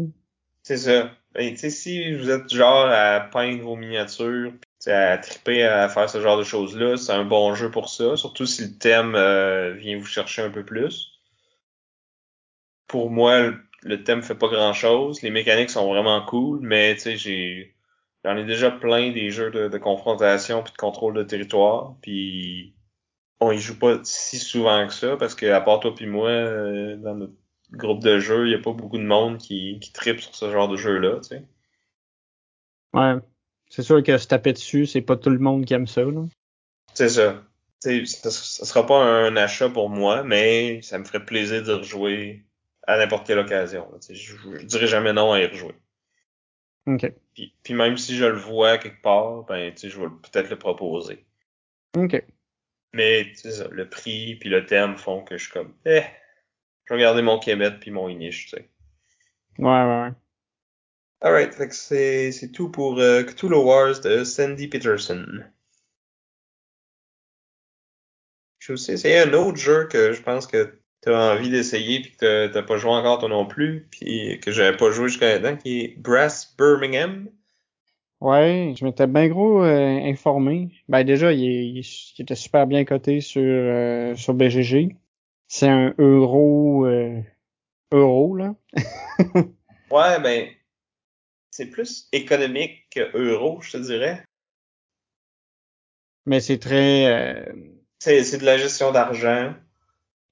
C'est ça. Ben, tu sais, si vous êtes genre à peindre vos miniatures, pis, tu sais, à triper à faire ce genre de choses-là, c'est un bon jeu pour ça. Surtout si le thème euh, vient vous chercher un peu plus. Pour moi, le, le thème fait pas grand-chose. Les mécaniques sont vraiment cool, mais tu sais, j'ai j'en ai déjà plein des jeux de, de confrontation puis de contrôle de territoire, puis on y joue pas si souvent que ça parce que à part toi puis moi, euh, dans notre groupe de jeux, il y a pas beaucoup de monde qui, qui tripe sur ce genre de jeu-là, tu sais. Ouais. C'est sûr que se taper dessus, c'est pas tout le monde qui aime ça. Là. C'est ça. Tu sais, ça, ça sera pas un achat pour moi, mais ça me ferait plaisir de rejouer à n'importe quelle occasion. là. Je, je dirais jamais non à y rejouer. OK. Puis, puis même si je le vois quelque part, ben tu sais, je vais peut-être le proposer. OK. Mais c'est ça, le prix puis le thème font que je suis comme eh, je vais garder mon Kemet puis mon Inish, tu sais. Ouais, ouais, ouais. Alright, fait que c'est, c'est tout pour euh, Cthulhu Wars de Sandy Peterson. Je vais aussi essayer un autre jeu que je pense que tu as envie d'essayer puis que t'as- pas joué encore toi non plus puis que j'avais pas joué jusqu'à maintenant qui est Brass Birmingham. Ouais, je m'étais bien gros euh, informé. Ben déjà, il était super bien coté sur, euh, sur BGG. C'est un euro euh, euro là. Ouais, ben c'est plus économique que euro, je te dirais. Mais c'est très euh, C'est, c'est de la gestion d'argent.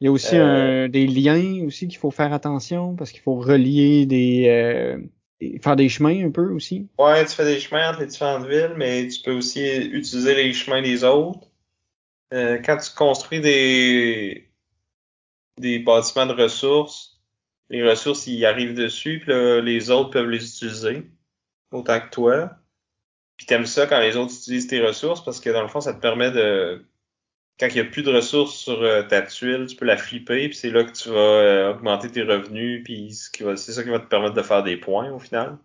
Il y a aussi Euh, un, des liens aussi qu'il faut faire attention parce qu'il faut relier des euh, faire des chemins un peu aussi. Ouais, tu fais des chemins entre les différentes villes, mais tu peux aussi utiliser les chemins des autres. Euh, quand tu construis des, des bâtiments de ressources, les ressources, ils arrivent dessus, puis là, les autres peuvent les utiliser autant que toi. Puis t'aimes ça quand les autres utilisent tes ressources parce que dans le fond, ça te permet de... Quand il y a plus de ressources sur euh, ta tuile, tu peux la flipper, puis c'est là que tu vas euh, augmenter tes revenus, puis c'est ça qui va te permettre de faire des points au final.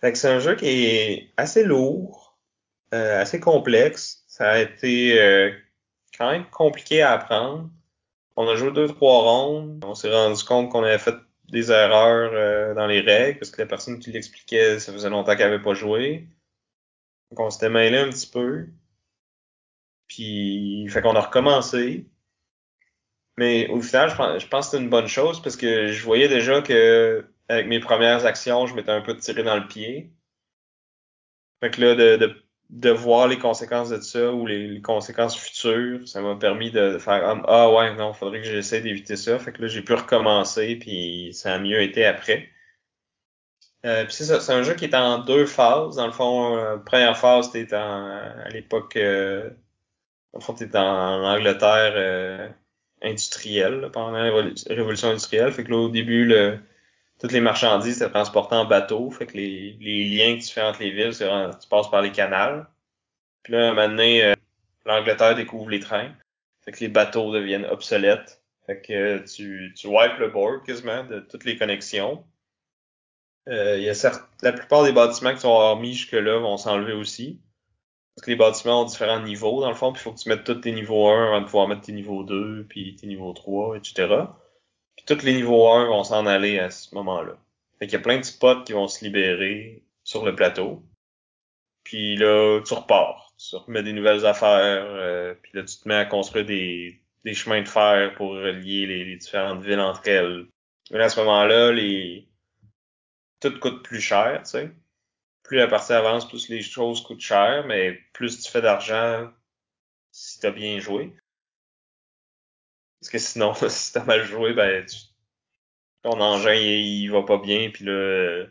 Fait que c'est un jeu qui est assez lourd, euh, assez complexe. Ça a été euh, quand même compliqué à apprendre. On a joué deux, trois rondes. On s'est rendu compte qu'on avait fait des erreurs dans les règles parce que la personne qui l'expliquait, ça faisait longtemps qu'elle avait pas joué. Donc on s'était mêlé un petit peu. Puis fait qu'on a recommencé. Mais au final, je pense, je pense que c'était une bonne chose parce que je voyais déjà que avec mes premières actions, je m'étais un peu tiré dans le pied. Fait que là, de, de, de voir les conséquences de ça ou les, conséquences futures, ça m'a permis de faire ah ouais non, faudrait que j'essaie d'éviter ça. Fait que là, j'ai pu recommencer puis ça a mieux été après. Euh, puis c'est ça, c'est un jeu qui est en deux phases. Dans le fond, euh, première phase, en à l'époque, euh, le fond, t'es en Angleterre euh, industrielle pendant la révolution industrielle. Fait que là, au début, toutes les marchandises étaient transportées en bateau. Fait que les, liens que tu fais entre les villes, c'est tu passes par les canals. Puis là, maintenant, euh, l'Angleterre découvre les trains. Fait que les bateaux deviennent obsolètes. Fait que euh, tu, tu wipes le board quasiment de toutes les connexions. Euh, y a certes, la plupart des bâtiments qui sont hormis jusque-là vont s'enlever aussi. Parce que les bâtiments ont différents niveaux, dans le fond, puis il faut que tu mettes tous tes niveaux 1 avant de pouvoir mettre tes niveaux 2, puis tes niveaux 3, etc. Puis tous les niveaux 1 vont s'en aller à ce moment-là. Fait qu'il y a plein de spots qui vont se libérer sur le plateau. Puis là, tu repars. Tu remets des nouvelles affaires. Euh, puis là, tu te mets à construire des, des chemins de fer pour relier les, les différentes villes entre elles. Mais à ce moment-là, les tout coûte plus cher, tu sais. Plus la partie avance, plus les choses coûtent cher, mais plus tu fais d'argent si t'as bien joué. Parce que sinon, si t'as mal joué, ben ton engin il, va pas bien, puis là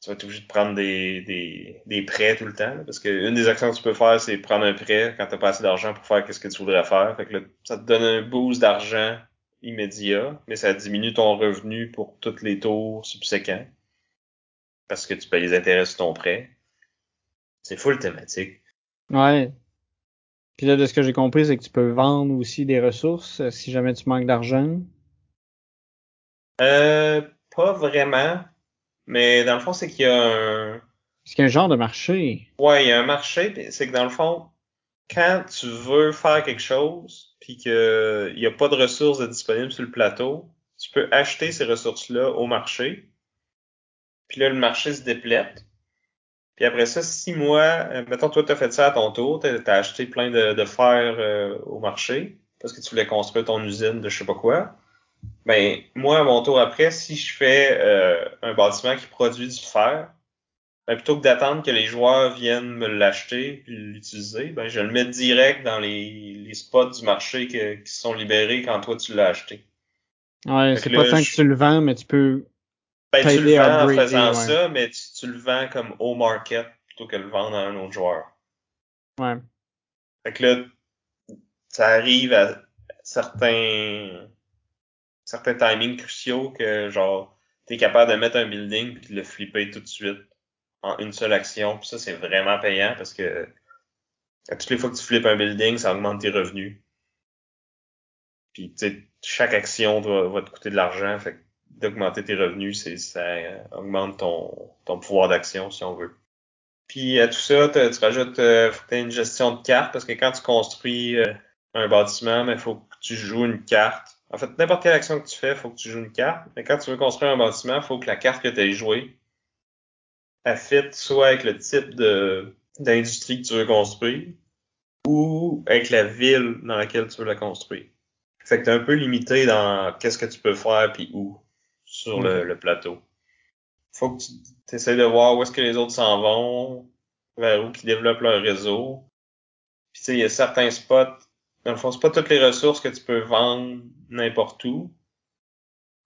tu vas être obligé de prendre des, des, des prêts tout le temps. parce que une des actions que tu peux faire, c'est prendre un prêt quand t'as pas assez d'argent pour faire qu'est-ce que tu voudrais faire. Fait que là, ça te donne un boost d'argent immédiat, mais ça diminue ton revenu pour tous les tours subséquents. Parce que tu payes les intérêts sur ton prêt. C'est full thématique. Ouais. Puis là, de ce que j'ai compris, c'est que tu peux vendre aussi des ressources euh, si jamais tu manques d'argent. Euh, pas vraiment. Mais dans le fond, c'est qu'il y a un. Est-ce qu'il y a un genre de marché? Ouais, il y a un marché. C'est que dans le fond, quand tu veux faire quelque chose, puis qu'il n'y a pas de ressources disponibles sur le plateau, tu peux acheter ces ressources-là au marché. Puis là, le marché se déplète. Puis après ça, six mois, euh, mettons, toi, tu as fait ça à ton tour, tu as, acheté plein de, de fer euh, au marché parce que tu voulais construire ton usine de je sais pas quoi. Ben, moi, à mon tour après, si je fais euh, un bâtiment qui produit du fer, ben, plutôt que d'attendre que les joueurs viennent me l'acheter puis l'utiliser, ben, je le mets direct dans les, les spots du marché que, qui sont libérés quand toi tu l'as acheté. Ouais, c'est pas tant que tu le vends, mais tu peux ben, tu le vends en faisant ouais. ça, mais tu, tu, le vends comme au market plutôt que le vendre à un autre joueur. Ouais. Fait que là, ça arrive à certains certains timings cruciaux que genre t'es capable de mettre un building puis de le flipper tout de suite en une seule action. Puis ça, c'est vraiment payant parce que à toutes les fois que tu flippes un building, ça augmente tes revenus. Puis tu sais, chaque action va te coûter de l'argent. Fait que d'augmenter tes revenus, c'est ça augmente ton, ton pouvoir d'action si on veut. Puis à tout ça, tu rajoutes euh, faut que une gestion de cartes parce que quand tu construis euh, un bâtiment, il faut que tu joues une carte. En fait, n'importe quelle action que tu fais, il faut que tu joues une carte. Mais quand tu veux construire un bâtiment, il faut que la carte que tu aies jouée elle fit soit avec le type de d'industrie que tu veux construire ou avec la ville dans laquelle tu veux la construire. Fait que t'es un peu limité dans qu'est-ce que tu peux faire puis où sur le, le, plateau. Faut que tu essaies de voir où est-ce que les autres s'en vont, vers où qui développent leur réseau. Puis tu sais, il y a certains spots, dans le fond, c'est pas toutes les ressources que tu peux vendre n'importe où.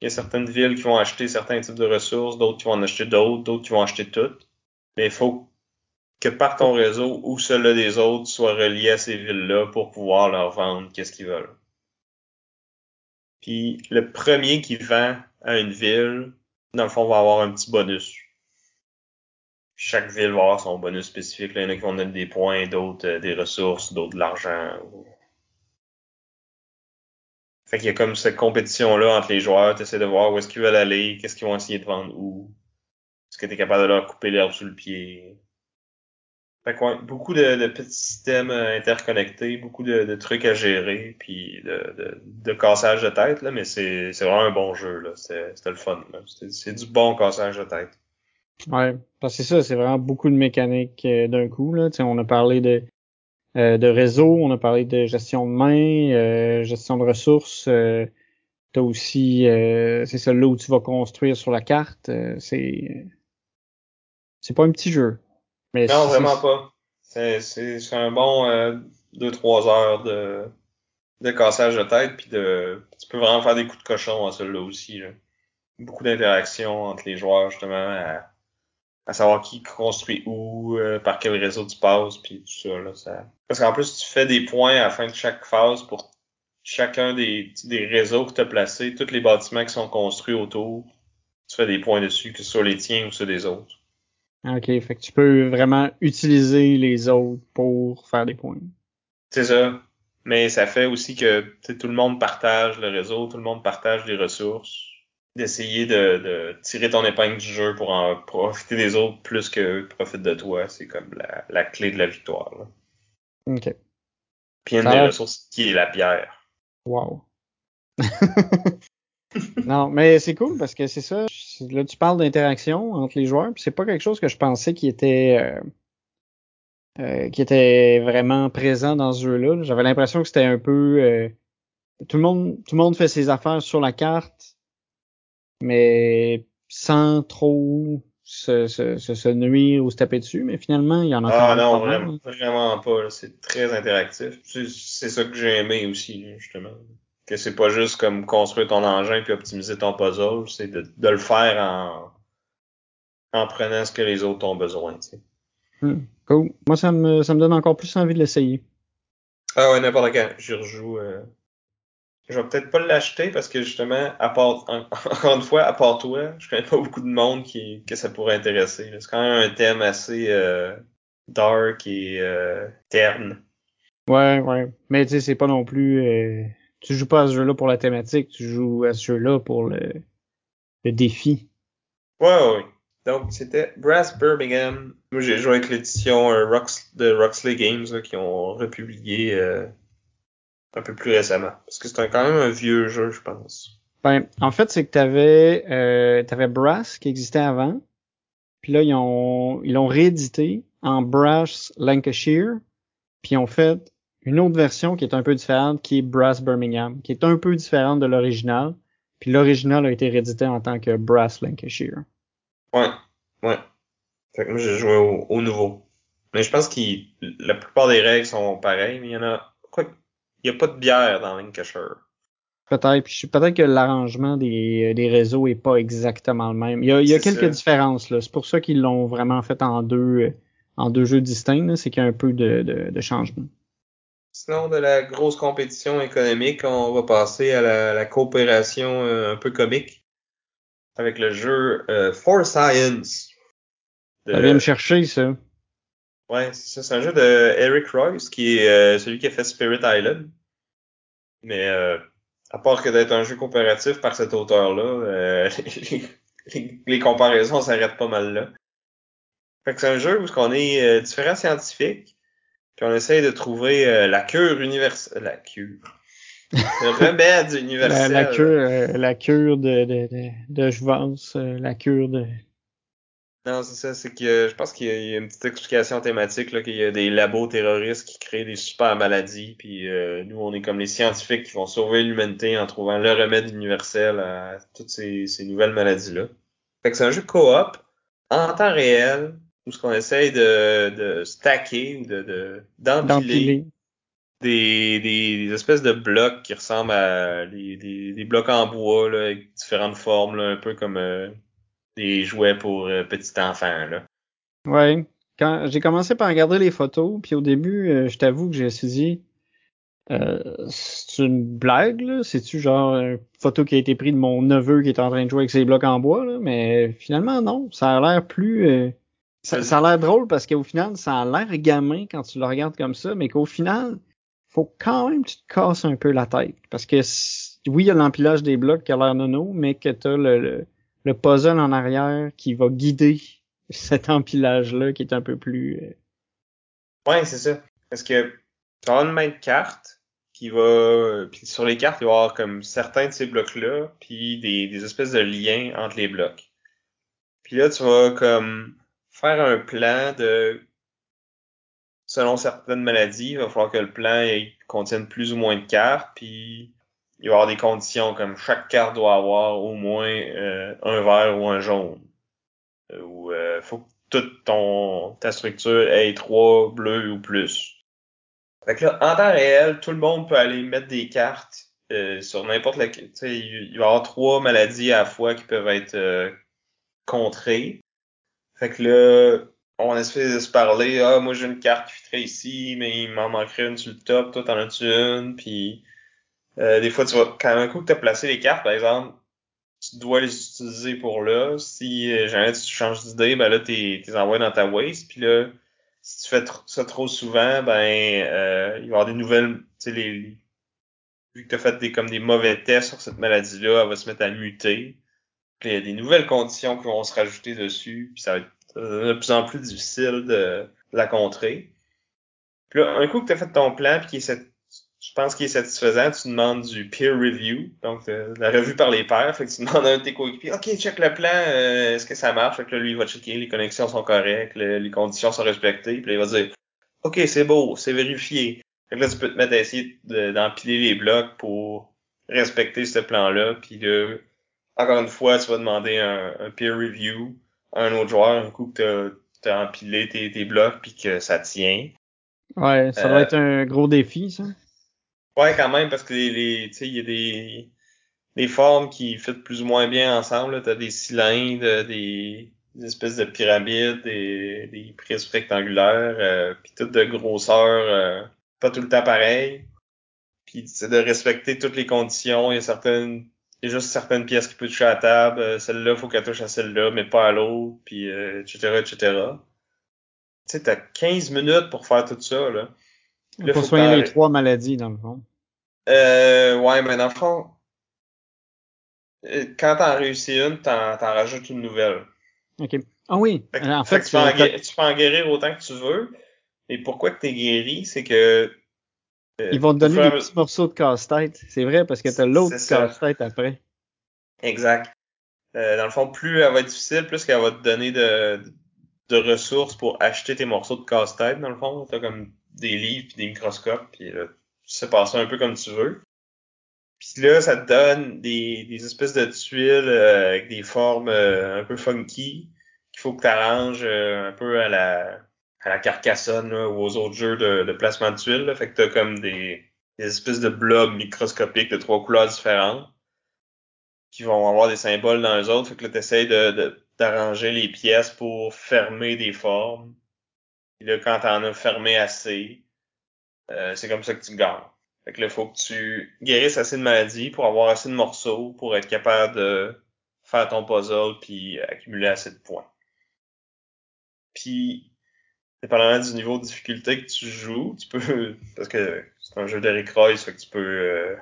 Il y a certaines villes qui vont acheter certains types de ressources, d'autres qui vont en acheter d'autres, d'autres qui vont acheter toutes. Mais il faut que par ton réseau ou celui des autres soit relié à ces villes-là pour pouvoir leur vendre qu'est-ce qu'ils veulent. Puis le premier qui vend à une ville, dans le fond, va avoir un petit bonus. Chaque ville va avoir son bonus spécifique. Là, il y en a qui vont donner des points, d'autres euh, des ressources, d'autres de l'argent. Fait qu'il y a comme cette compétition-là entre les joueurs. Tu essaies de voir où est-ce qu'ils veulent aller, qu'est-ce qu'ils vont essayer de vendre où. Est-ce que tu es capable de leur couper l'herbe sous le pied? Beaucoup de, de, petits systèmes euh, interconnectés, beaucoup de, de trucs à gérer, puis de, de, cassage de tête, là, mais c'est vraiment un bon jeu. là. C'était le fun. C'est du bon cassage de tête. Ouais, parce que c'est ça, c'est vraiment beaucoup de mécanique euh, d'un coup. Là. on a parlé de, euh, de réseau, on a parlé de gestion de main, gestion de ressources. Euh, T'as aussi, c'est celle-là où tu vas construire sur la carte. c'est c'est pas un petit jeu non, vraiment pas. C'est un bon 2-3 euh, heures de, de cassage de tête, puis de tu peux vraiment faire des coups de cochon à celui-là aussi. Beaucoup d'interactions entre les joueurs, justement, à, à, savoir qui construit où, euh, par quel réseau tu passes, puis tout ça. Là, ça... Parce qu'en plus, tu fais des points à la fin de chaque phase pour chacun des, des réseaux que tu as placés, tous les bâtiments qui sont construits autour. Tu fais des points dessus, que ce soit les tiens ou ceux des autres. OK, fait que tu peux vraiment utiliser les autres pour faire des points. C'est ça. Mais ça fait aussi que tout le monde partage le réseau, tout le monde partage les ressources. D'essayer de, de, tirer ton épingle du jeu pour en profiter des autres plus que profitent de toi. C'est comme la, la, clé de la victoire. Là. OK. Puis une des ressources qui est la pierre. Wow. non, mais c'est cool parce que c'est ça. Là, tu parles d'interaction entre les joueurs, puis c'est pas quelque chose que je pensais qui était euh, euh, qui était vraiment présent dans ce jeu-là. J'avais l'impression que c'était un peu euh, tout le monde tout le monde fait ses affaires sur la carte, mais sans trop se, se, se, nuire ou se taper dessus, mais finalement, il y en a Ah non, vraiment, vraiment pas. C'est très interactif. C'est ça que j'ai aimé aussi, justement que c'est pas juste comme construire ton engin puis optimiser ton puzzle, c'est de, de, le faire en, en prenant ce que les autres ont besoin. Tu sais. Hmm, cool. Moi, ça me, ça me donne encore plus envie de l'essayer. Ah ouais, n'importe quand. Je rejoue. Euh... Je vais peut-être pas l'acheter parce que justement, à part encore une fois, à part toi, je connais pas beaucoup de monde qui que ça pourrait intéresser. C'est quand même un thème assez euh, dark et euh, terne. Ouais, ouais. Mais tu sais, c'est pas non plus. Tu joues pas à ce jeu-là pour la thématique, tu joues à ce jeu-là pour le, le défi. Ouais, ouais. Donc, c'était Brass Birmingham. Moi, j'ai joué avec l'édition euh, Rox, de Roxley Games là, qui ont republié euh, un peu plus récemment. Parce que c'est quand même un vieux jeu, je pense. Ben, en fait, c'est que t'avais euh, avais Brass qui existait avant. Puis là, ils ont ils l'ont réédité en Brass Lancashire. Puis ils ont fait une autre version qui est un peu différente, qui est Brass Birmingham, qui est un peu différente de l'original. Puis l'original a été réédité en tant que Brass Lancashire. Ouais, ouais. Fait que moi, j'ai joué au, nouveau. Mais je pense que la plupart des règles sont pareilles, mais il y en a. Quoi, il n'y a pas de bière dans Lancashire. Peut-être. Peut-être que l'arrangement des, des réseaux est pas exactement le même. Il y a, il y a quelques différences là. C'est pour ça qu'ils l'ont vraiment fait en deux en deux jeux distincts. C'est qu'il y a un peu de, de, de changement. Sinon, de la grosse compétition économique, on va passer à la, coopération euh, un peu comique avec le jeu euh, For Science. Ça vient me chercher, ça. Ouais, c'est ça. C'est un jeu de Eric Royce, qui est euh, celui qui a fait Spirit Island. Mais à part que d'être un jeu coopératif par cet auteur-là, les, les, comparaisons s'arrêtent pas mal là. Fait que c'est un jeu où on est différents scientifiques puis on essaye de trouver euh, la cure universelle. La cure. Le remède universel. La, cure, euh, la cure de, de, de, de jouvence, euh, la cure de. Non, c'est ça, c'est que je pense qu'il y, a une petite explication thématique, là, qu'il y a des labos terroristes qui créent des super maladies, puis nous, on est comme les scientifiques qui vont sauver l'humanité en trouvant le remède universel à toutes ces, ces nouvelles maladies-là. Fait que c'est un jeu coop, en temps réel, où ce qu'on essaye de, de stacker ou de d'empiler des, des, espèces de blocs qui ressemblent à des, des, blocs en bois là, avec différentes formes, là, un peu comme euh, des jouets pour euh, petits enfants. Là. Ouais. Quand j'ai commencé par regarder les photos, puis au début, euh, je t'avoue que j'ai dit c'est une blague, là? C'est-tu genre une photo qui a été prise de mon neveu qui est en train de jouer avec ses blocs en bois, là? Mais finalement, non. Ça a l'air plus ça, ça a l'air drôle parce qu'au final, ça a l'air gamin quand tu le regardes comme ça, mais qu'au final, faut quand même que tu te casses un peu la tête. Parce que oui, il y a l'empilage des blocs qui a l'air nono, mais que tu le, le, puzzle en arrière qui va guider cet empilage-là qui est un peu plus euh, Ouais, c'est ça. Parce que tu as une main de carte qui va. Puis sur les cartes, il va y avoir comme certains de ces blocs-là, puis des, des espèces de liens entre les blocs. Puis là, tu vas comme faire un plan de selon certaines maladies, il va falloir que le plan contienne plus ou moins de cartes, puis il va y avoir des conditions comme chaque carte doit avoir au moins euh, un vert ou un jaune. Euh, ou euh, faut que toute ton ta structure ait trois bleus ou plus. Fait que là, en temps réel, tout le monde peut aller mettre des cartes sur n'importe laquelle. Il va y avoir trois maladies à la fois qui peuvent être contrées. Fait que là, on essaie de se parler. Ah, moi j'ai une carte qui fitterait ici, mais il m'en manquerait une sur le top. Toi, t'en as-tu une? Puis euh, des fois, tu vas, quand un coup que tu as placé les cartes, par exemple, tu dois les utiliser pour là. Si euh, jamais tu changes d'idée, ben là, t'es, t'es envoyé dans ta waste. Puis là, si tu fais ça trop souvent, ben euh, il va y avoir des nouvelles. Tu sais, les, vu que tu as fait des comme des mauvais tests sur cette maladie-là, elle va se mettre à muter. Puis il y a des nouvelles conditions qui vont se rajouter dessus. Puis ça va être de plus en plus difficile de la contrer. Puis là, un coup que tu as fait ton plan puis qu'il est je pense qu'il est satisfaisant, tu demandes du peer review, donc euh, la revue par les pairs. Fait que tu demandes à un de tes coéquipiers, OK, check le plan, euh, est-ce que ça marche? Fait que là, lui, il va checker, les connexions sont correctes, les conditions sont respectées, puis là, il va dire OK, c'est beau, c'est vérifié. Fait que là, tu peux te mettre à essayer d'empiler les blocs pour respecter ce plan-là. Puis là, encore une fois, tu vas demander un, peer review à un autre joueur, un coup que tu as, empilé tes, tes blocs puis que ça tient. Ouais, ça doit euh, être un gros défi, ça. Ouais, quand même, parce que les, les tu sais, il y a des, des formes qui fit plus ou moins bien ensemble. Tu as des cylindres, des, des, espèces de pyramides, des, des prismes rectangulaires, euh, puis toutes de grosseur euh, pas tout le temps pareil. Puis c'est de respecter toutes les conditions. Il y a certaines. Il y a juste certaines pièces qui peuvent toucher à la table. Euh, celle-là, faut qu'elle touche à celle-là, mais pas à l'autre, puis etc., etc. Tu sais, t'as 15 minutes pour faire tout ça, là. Il faut soigner les trois maladies, dans le fond. Euh, ouais, mais dans le fond, euh, quand t'en réussis une, t'en, t'en rajoutes une nouvelle. OK. Ah oui. en fait, tu, peux en guérir, tu, peux en guérir, autant que tu veux. Et pourquoi que t'es guéri, c'est que... Ils vont te donner des petits morceaux de casse-tête. C'est vrai, parce que t'as l'autre casse-tête après. Exact. Euh, dans le fond, plus elle va être difficile, plus qu'elle va te donner de, de ressources pour acheter tes morceaux de casse-tête, dans le fond. T'as comme des livres puis des microscopes, puis là, tu sais passer un peu comme tu veux. Puis là, ça te donne des, des espèces de tuiles euh, avec des formes euh, un peu funky qu'il faut que tu arranges euh, un peu à la à la Carcassonne là, ou aux autres jeux de, de placement de tuiles. Là. Fait que t'as comme des, des espèces de blobs microscopiques de trois couleurs différentes qui vont avoir des symboles dans les autres. Fait que là, t'essayes de, d'arranger les pièces pour fermer des formes puis là, quand t'en as fermé assez, euh, c'est comme ça que tu gagnes. Fait que là, faut que tu guérisses assez de maladies pour avoir assez de morceaux pour être capable de faire ton puzzle puis accumuler assez de points. Puis, dépendamment du niveau de difficulté que tu joues, tu peux, parce que c'est un jeu d'Eric Royce, fait que tu peux euh,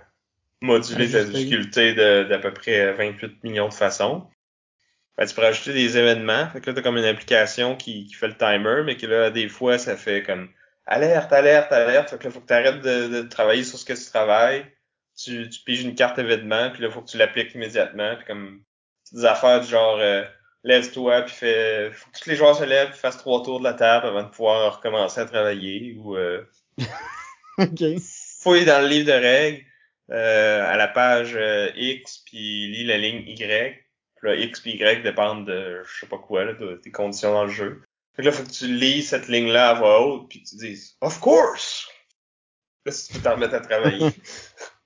moduler ta difficulté d'à peu près 28 millions de façons. Ben, tu peux rajouter des événements. Fait que là, t'as comme une application qui, qui fait le timer, mais que là, des fois, ça fait comme alerte, alerte, alerte. Fait que là, faut que tu arrêtes de, de, travailler sur ce que tu travailles. Tu, tu piges une carte événement, puis là, faut que tu l'appliques immédiatement. Puis comme des affaires du genre euh, lève-toi, puis fais. Faut que tous les joueurs se lèvent, puis fassent trois tours de la table avant de pouvoir recommencer à travailler. Ou euh, OK. Fouille dans le livre de règles euh, à la page euh, X, puis lis la ligne Y là, X et Y dépendent de je sais pas quoi, là, de, des conditions dans le jeu. Fait que là, faut que tu lis cette ligne-là à voix haute, puis tu dises Of course! Là, si tu peux t'en remettre à travailler.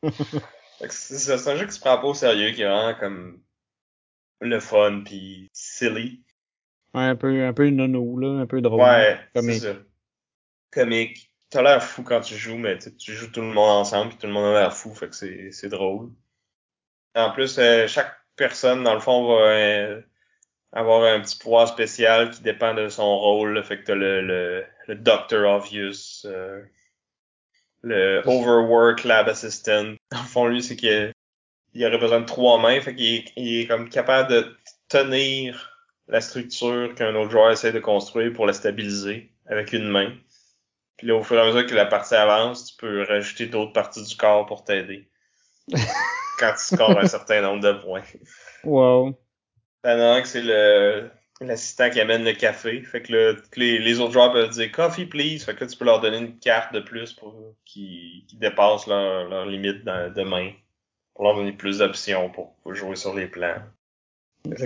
c'est un jeu qui se prend pas au sérieux, qui est vraiment comme le fun puis silly. Ouais, un peu, un peu nono, là, un peu drôle. Ouais, c'est ça. Comique. T'as l'air fou quand tu joues, mais tu joues tout le monde ensemble, puis tout le monde a l'air fou, fait que c'est drôle. En plus, euh, chaque personne, dans le fond, va euh, avoir un petit pouvoir spécial qui dépend de son rôle. Fait que t'as le, le, le Doctor Obvious, euh, le Overwork Lab Assistant. Dans le fond, lui, c'est qu'il il aurait besoin de trois mains. Fait qu'il est, il est comme capable de tenir la structure qu'un autre joueur essaie de construire pour la stabiliser avec une main. Puis là, au fur et à mesure que la partie avance, tu peux rajouter d'autres parties du corps pour t'aider. Quand tu scores un certain nombre de points. Wow. Un que c'est le l'assistant qui amène le café. Fait que là, les, les autres joueurs peuvent dire coffee please. Fait que là, tu peux leur donner une carte de plus pour qui, qui dépasse leur, leur limite de main. Pour leur donner plus d'options pour, pour jouer sur les plans.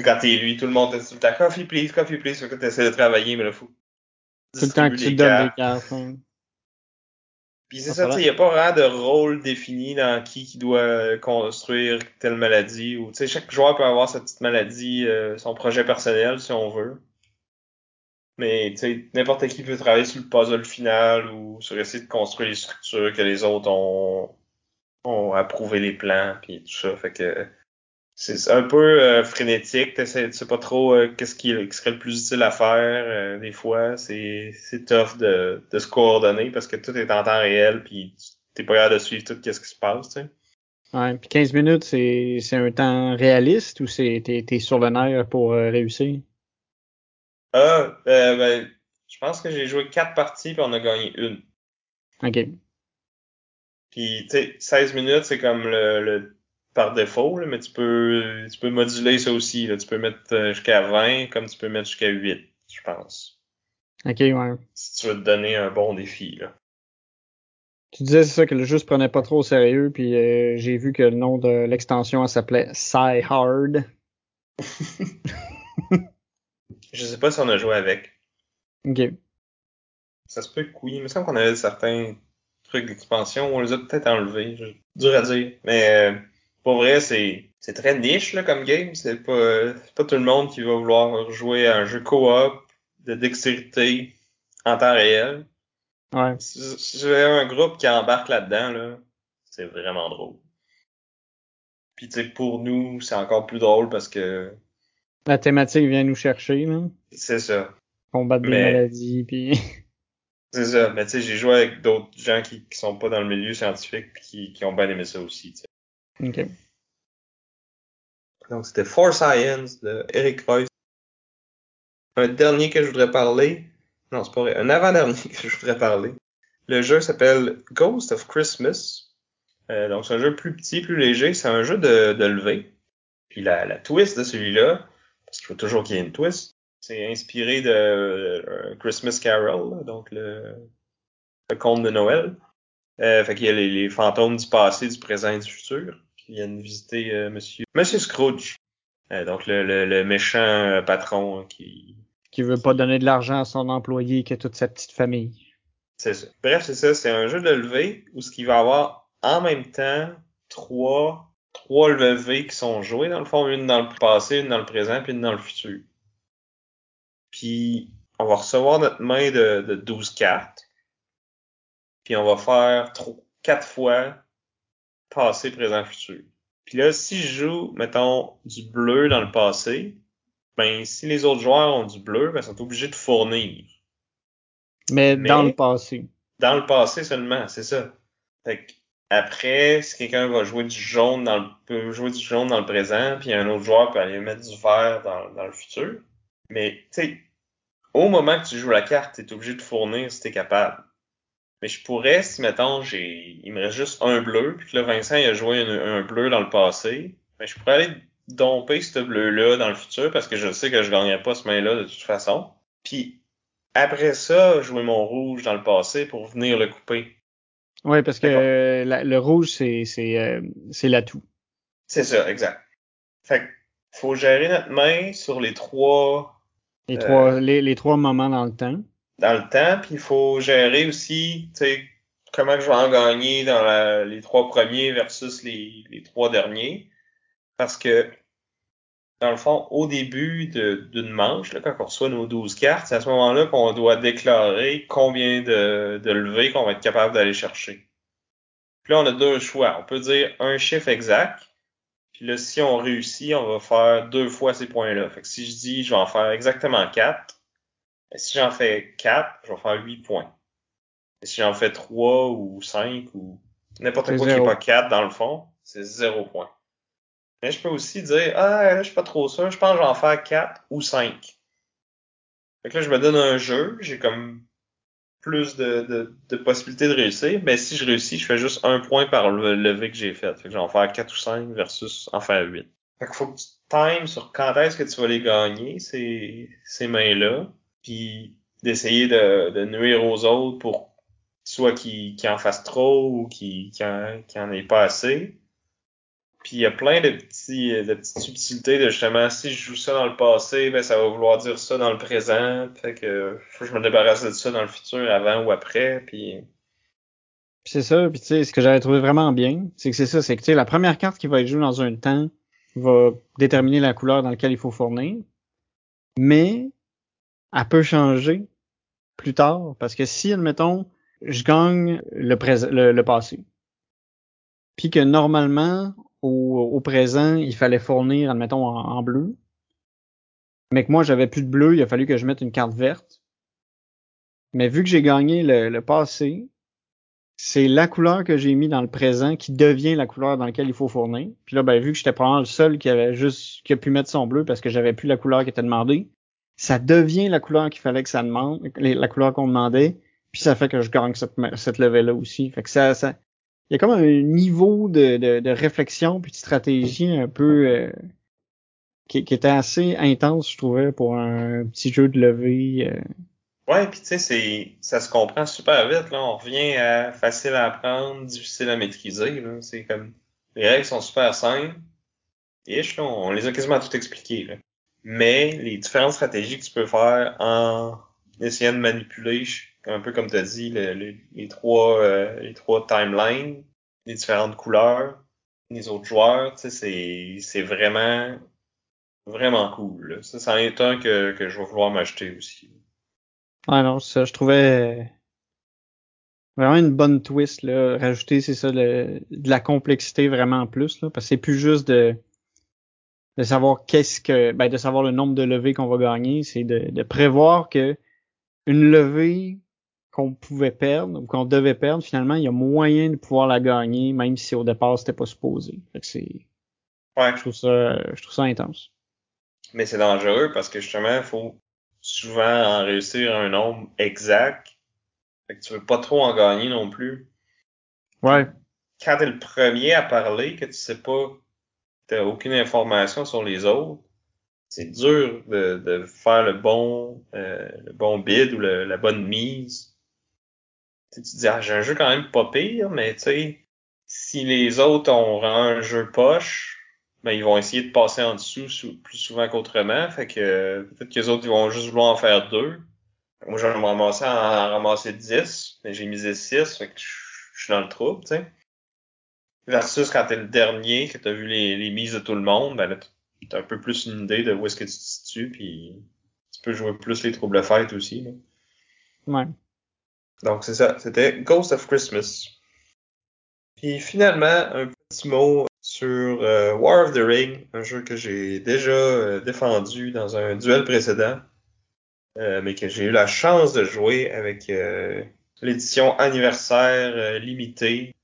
Quand t'es lui, tout le monde est tout le temps coffee please, coffee please. Fait que t'essaies de travailler, mais là, faut. Tout le temps que tu les donnes des cartes. hein. Puis c'est ça, tu va. sais, y a pas vraiment de rôle défini dans qui qui doit construire telle maladie ou tu sais chaque joueur peut avoir sa petite maladie, euh, son projet personnel si on veut. Mais tu sais n'importe qui peut travailler sur le puzzle final ou sur essayer de construire les structures que les autres ont ont approuvé les plans puis tout ça, fait que c'est un peu euh, frénétique, tu sais pas trop euh, qu'est-ce qui, qui serait le plus utile à faire. euh, des fois, c'est c'est tough de, de se coordonner parce que tout est en temps réel puis t'es pas capable de suivre tout ce qui se passe, tu sais. Ouais. Puis 15 minutes, c'est c'est un temps réaliste ou c'est t'es t'es sur le nerf pour euh, réussir? Ah, ben, je pense que j'ai joué quatre parties puis on a gagné une. OK. Puis tu sais, 16 minutes, c'est comme le, le par défaut, là, mais tu peux tu peux moduler ça aussi. Là. Tu peux mettre euh, jusqu'à 20 comme tu peux mettre jusqu'à 8, je pense. OK, ouais. Si tu veux te donner un bon défi, là. Tu disais c'est ça que le jeu se prenait pas trop au sérieux, puis euh, j'ai vu que le nom de l'extension s'appelait Psy Hard. Je sais pas si on a joué avec. OK. Ça se peut que oui. Il me semble qu'on avait certains trucs d'expansion. On les a peut-être enlevés. Dur à dire. Mais euh, pour vrai, c'est c'est très niche là, comme game. C'est pas, c'est pas tout le monde qui va vouloir jouer à un jeu coop de dextérité en temps réel. Ouais. Si, j'avais un groupe qui embarque là-dedans, là, c'est vraiment drôle. Puis tu sais, pour nous, c'est encore plus drôle parce que La thématique vient nous chercher, là. c'est ça. Combattre des maladies, puis... C'est ça. Mais tu sais, j'ai joué avec d'autres gens qui, qui sont pas dans le milieu scientifique qui, qui ont bien aimé ça aussi. tu sais. OK. Donc c'était For Science de Eric Royce. Un dernier que je voudrais parler. Non, c'est pas vrai. Un avant-dernier que je voudrais parler. Le jeu s'appelle Ghost of Christmas. Euh, donc c'est un jeu plus petit, plus léger. C'est un jeu de, de levée. Puis la, la twist de celui-là, parce qu'il faut toujours qu'il y ait une twist, c'est inspiré de euh, Christmas Carol, donc le, le conte de Noël. Euh, fait qu'il y a les, les fantômes du passé, du présent et du futur qui viennent visiter euh, Monsieur Monsieur Scrooge. Euh, donc le, le, le méchant euh, patron hein, qui. Qui veut pas donner de l'argent à son employé qui a toute sa petite famille. C'est ça. Bref, c'est ça. C'est un jeu de levée où ce qu'il va avoir en même temps trois trois levées qui sont jouées dans le fond, une dans le passé, une dans le présent, puis une dans le futur. Puis on va recevoir notre main de, de 12 cartes. Puis on va faire trois, quatre fois passé, présent, futur. Puis là, si je joue, mettons, du bleu dans le passé, ben si les autres joueurs ont du bleu, ben ils sont obligés de fournir. Mais, Mais- dans le passé. Dans le passé seulement, c'est ça. Fait que après, si quelqu'un va jouer du jaune dans le, peut jouer du jaune dans le présent, puis un autre joueur peut aller mettre du vert dans, dans le futur. Mais, tu sais, au moment que tu joues la carte, t'es obligé de fournir si t'es capable. Mais je pourrais, si mettons, j'ai, il me reste juste un bleu, puis que là, Vincent, il a joué un, un bleu dans le passé, ben, je pourrais aller domper ce bleu-là dans le futur parce que je sais que je gagnerai pas ce main-là de toute façon. Puis, après ça, jouer mon rouge dans le passé pour venir le couper. Oui, parce que euh, la- le rouge, c'est c'est euh, c'est l'atout. C'est ça, exact. Fait que, faut gérer notre main sur les trois Les, Euh, trois, les, les trois moments dans le temps. dans le temps, puis il faut gérer aussi, tu sais, comment je vais en gagner dans la- les trois premiers versus les, les trois derniers. Parce que, dans le fond, au début d'une manche, là, quand on reçoit nos 12 cartes, c'est à ce moment-là qu'on doit déclarer combien de, de levées qu'on va être capable d'aller chercher. Puis là, on a deux choix. On peut dire un chiffre exact. Puis là, si on réussit, on va faire deux fois ces points-là. Fait que si je dis je vais en faire exactement 4, et si j'en fais 4, je vais faire 8 points. Et si j'en fais 3 ou 5 ou n'importe quoi qui zéro. n'est pas 4 dans le fond, c'est 0 point. Mais je peux aussi dire, ah, là, je suis pas trop sûr, je pense que je vais en faire 4 ou 5. Fait que là, je me donne un jeu, j'ai comme plus de, de, de, possibilités de réussir. Mais si je réussis, je fais juste un point par le levé que j'ai fait. Fait que j'en faire 4 ou 5 versus en faire 8. Fait qu'il faut que tu times sur quand est-ce que tu vas les gagner, ces, ces mains-là. Puis d'essayer de, de nuire aux autres pour soit qu'ils en fassent trop ou qu'ils qu en, qu en aient pas assez. Puis il y a plein de petits de petites subtilités de justement si je joue ça dans le passé, ben ça va vouloir dire ça dans le présent. Fait que faut que je me débarrasse de ça dans le futur, avant ou après. Puis c'est ça, puis tu sais, ce que j'avais trouvé vraiment bien, c'est que c'est ça, c'est que tu sais, la première carte qui va être jouée dans un temps va déterminer la couleur dans laquelle il faut fournir. Mais elle peut changer plus tard. Parce que si, admettons, je gagne le, le, le passé, puis que normalement, au, présent, il fallait fournir, admettons, en, bleu. Mais que moi, j'avais plus de bleu, il a fallu que je mette une carte verte. Mais vu que j'ai gagné le, passé, c'est la couleur que j'ai mis dans le présent qui devient la couleur dans laquelle il faut fournir. Puis là, ben, vu que j'étais probablement le seul qui avait juste qui a pu mettre son bleu parce que j'avais plus la couleur qui était demandée, ça devient la couleur qu'il fallait que ça demande, la couleur qu'on demandait, puis ça fait que je gagne cette, cette level-là aussi. Fait que ça, il y a comme un niveau de, de, de réflexion puis de stratégie un peu euh, qui, qui, était assez intense, je trouvais, pour un petit jeu de levée. Euh. Ouais, puis tu sais, ça se comprend super vite. Là, on revient à facile à apprendre, difficile à maîtriser. C'est comme les règles sont super simples. Et on les a quasiment tout expliquées. Là. Mais les différentes stratégies que tu peux faire en essayant de manipuler un peu comme tu as dit, les, trois, euh, les trois timelines, les différentes couleurs, les autres joueurs, c'est, vraiment, vraiment cool. Ça, c'en est un que, que je vais vouloir m'acheter aussi. Ouais, non, ça, je trouvais vraiment une bonne twist, là. Rajouter, c'est ça, de la complexité vraiment en plus, là, parce que c'est plus juste de, de savoir qu'est-ce que, ben, de savoir le nombre de levées qu'on va gagner, c'est de, de prévoir que une levée qu'on pouvait perdre ou qu'on devait perdre, finalement, il y a moyen de pouvoir la gagner, même si au départ c'était pas supposé. Fait que c'est. Ouais. Je trouve ça, je trouve ça intense. Mais c'est dangereux parce que justement, il faut souvent en réussir un nombre exact. Fait que tu veux pas trop en gagner non plus. Ouais. Quand t'es le premier à parler, que tu sais pas, t'as aucune information sur les autres, c'est dur de, de, faire le bon, euh, le bon bid ou la bonne mise tu dis, ah, j'ai un jeu quand même pas pire, mais tu sais, si les autres ont un jeu poche, ben ils vont essayer de passer en dessous plus souvent qu'autrement. Fait que peut-être que les autres ils vont juste vouloir en faire deux. Moi, je vais me ramasser en, ramasser 10, mais j'ai misé 6, fait que je suis dans le trouble, tu sais. Versus quand t'es le dernier, que t'as vu les, les mises de tout le monde, ben là, t'as un peu plus une idée de où est-ce que tu te situes, puis tu peux jouer plus les troubles fêtes aussi. Là. Ouais. Donc c'est ça, c'était Ghost of Christmas. Puis finalement, un petit mot sur euh, War of the Ring, un jeu que j'ai déjà euh, défendu dans un duel précédent, euh, mais que j'ai eu la chance de jouer avec l'édition anniversaire limitée.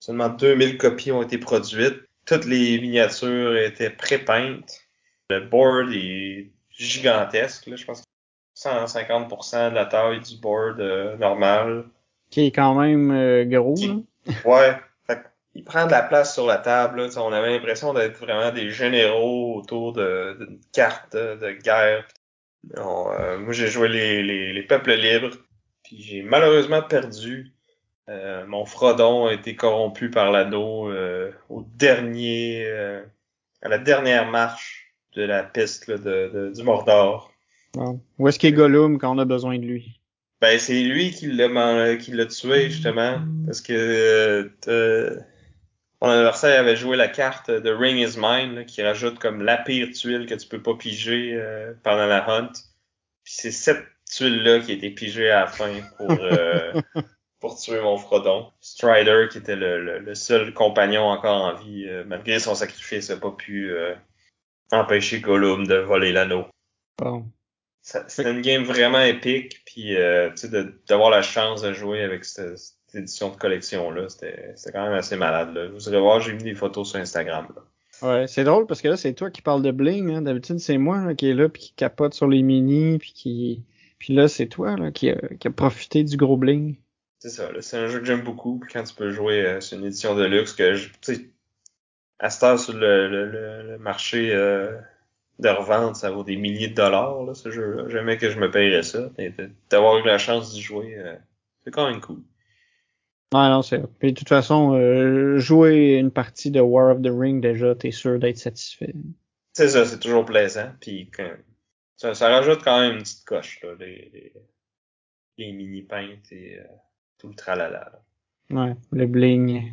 Seulement 2000 copies ont été produites. Toutes les miniatures étaient pré-peintes. Le board est gigantesque. Là. Je pense 150% de la taille du board euh, normal. Qui est quand même euh, gros. ouais. Fait il prend de la place sur la table. Là. On avait l'impression d'être vraiment des généraux autour d'une carte de, guerre. Euh, moi, j'ai joué les, les, les, peuples libres. Puis j'ai malheureusement perdu. mon Frodon a été corrompu par l'anneau au dernier, à la dernière marche de la piste de, de, du Mordor. Où est-ce qu'il est Gollum quand on a besoin de lui? Ben, c'est lui qui l'a, qui l'a tué, justement. Parce que euh, mon adversaire avait joué la carte de Ring is Mine, qui rajoute comme la pire tuile que tu peux pas piger euh, pendant la hunt. Puis c'est cette tuile-là qui a été pigée à la fin pour, euh, pour tuer mon Frodon. Strider, qui était le, le, seul compagnon encore en vie, euh, malgré son sacrifice, n'a pas pu empêcher Gollum de voler l'anneau. Bon. C'était une game vraiment épique, puis euh, d'avoir la chance de jouer avec cette, édition de collection-là, c'était quand même assez malade. Là. Vous irez voir, j'ai mis des photos sur Instagram. Là. Ouais, c'est drôle parce que là, c'est toi qui parles de bling. Hein. D'habitude, c'est moi qui est là puis qui capote sur les mini puis qui Puis là, c'est toi là, qui, a, qui a profité du gros bling. C'est ça, c'est un jeu que j'aime beaucoup. Puis quand tu peux jouer euh, sur une édition de luxe, que je, tu sais, à cette heure sur le, le, le, marché euh, de revente, ça vaut des milliers de dollars, là, ce jeu-là. Jamais que je me payerais ça. D'avoir eu la chance d'y jouer, euh, c'est quand même cool. Ouais, non, c'est. Puis de toute façon, euh, jouer une partie de War of the Ring, déjà, t'es sûr d'être satisfait. C'est ça, c'est toujours plaisant. Puis quand, ça, ça, rajoute quand même une petite coche, là, les, les, les mini-peintes et euh, tout le tralala. Ouais, le bling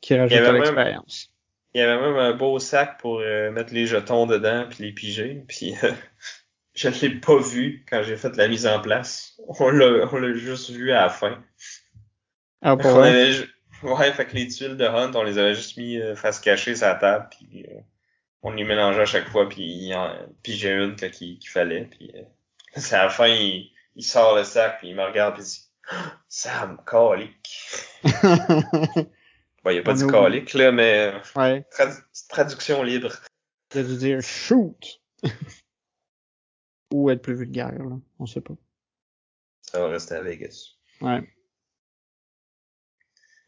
qui rajoute à l'expérience. Il y avait même un beau sac pour euh, mettre les jetons dedans puis les piger. Puis euh, je ne l'ai pas vu quand j'ai fait la mise en place. On l'a, on l'a juste vu à la fin. Ah, pour vrai? Ouais, fait que les tuiles de Hunt, on les avait juste mis euh, face cachée sur la table, puis on les mélangeait à chaque fois, puis, puis j'ai une qu'il, qu'il fallait, puis c'est à la fin, il, il, sort le sac, puis il me regarde, puis il dit ah, « Sam, colique! » Bon, il n'y a pas du calique, là, mais ouais. traduction libre. Il a dû dire shoot. Ou être plus vulgaire, là. On sait pas. Ça va rester à Vegas. Ouais.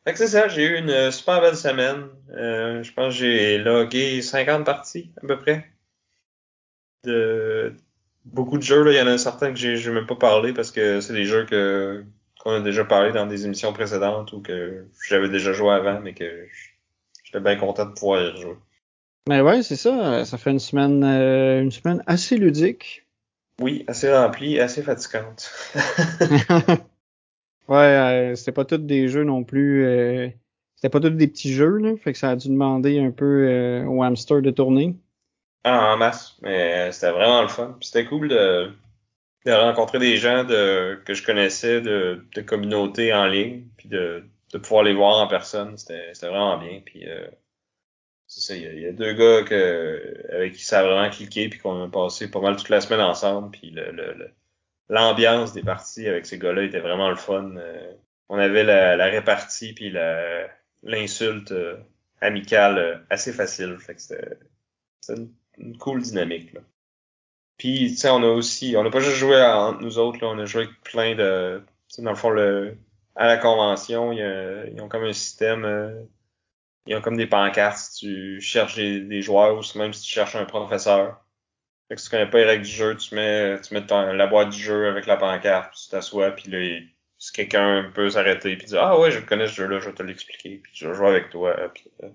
Fait que c'est ça, j'ai eu une super belle semaine. Euh, je pense que j'ai logué 50 parties, à peu près. De beaucoup de jeux, là. Il y en a certains que j'ai même pas parlé parce que c'est des jeux que qu'on a déjà parlé dans des émissions précédentes ou que j'avais déjà joué avant, mais que j'étais bien content de pouvoir y rejouer. Mais ouais, c'est ça. Ça fait une semaine, euh, une semaine assez ludique. Oui, assez remplie, assez fatigante. ouais, euh, c'était pas tous des jeux non plus. Euh, c'était pas tous des petits jeux, là. Fait que ça a dû demander un peu au hamster de tourner. Ah, en masse. Mais c'était vraiment le fun. C'était cool de de rencontrer des gens de, que je connaissais de, de communautés en ligne, puis de, de pouvoir les voir en personne, c'était vraiment bien. Puis euh, c'est ça, il y, a deux gars que, avec qui ça a vraiment cliqué, puis qu'on a passé pas mal toute la semaine ensemble, puis le, le, l'ambiance des parties avec ces gars-là était vraiment le fun. Euh, on avait la, la répartie puis la, l'insulte euh, amicale assez facile. Fait que c'était, une, une cool dynamique. Là. Puis, tu sais, on a aussi, on n'a pas juste joué entre nous autres, là, on a joué avec plein de, tu sais, dans le fond, le, à la convention, y ils ont comme un système, euh, ils ont comme des pancartes si tu cherches des, joueurs ou même si tu cherches un professeur. Fait que si tu connais pas les règles du jeu, tu mets, tu mets la boîte du jeu avec la pancarte, puis tu t'assois, puis là, si quelqu'un peut s'arrêter puis dire ah ouais je connais ce jeu-là, je vais te l'expliquer, puis je vais jouer avec toi. Puis, euh,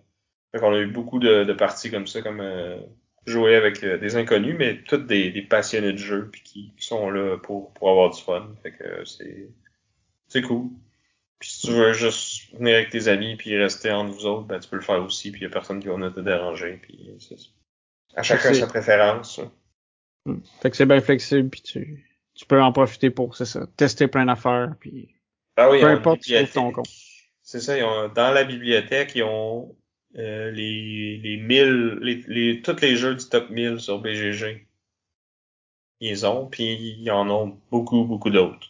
fait qu'on a eu beaucoup de, de parties comme ça, comme euh, jouer avec euh, des inconnus, mais tous des, des, passionnés de jeu puis qui, sont là pour, pour avoir du fun. Fait que c'est c'est cool. Puis si tu veux juste venir avec tes amis puis rester entre vous autres, ben tu peux le faire aussi, puis y a personne qui va venir te déranger. Puis c'est à chacun sa préférence. Hmm. Fait que c'est bien flexible puis tu, tu peux en profiter pour c'est ça, tester plein d'affaires puis ah oui, peu importe ton compte. C'est ça, ils ont, dans la bibliothèque, ils ont euh, les, les 1000, les, les, tous les jeux du top 1000 sur BGG. Ils ont, puis ils en ont beaucoup, beaucoup d'autres.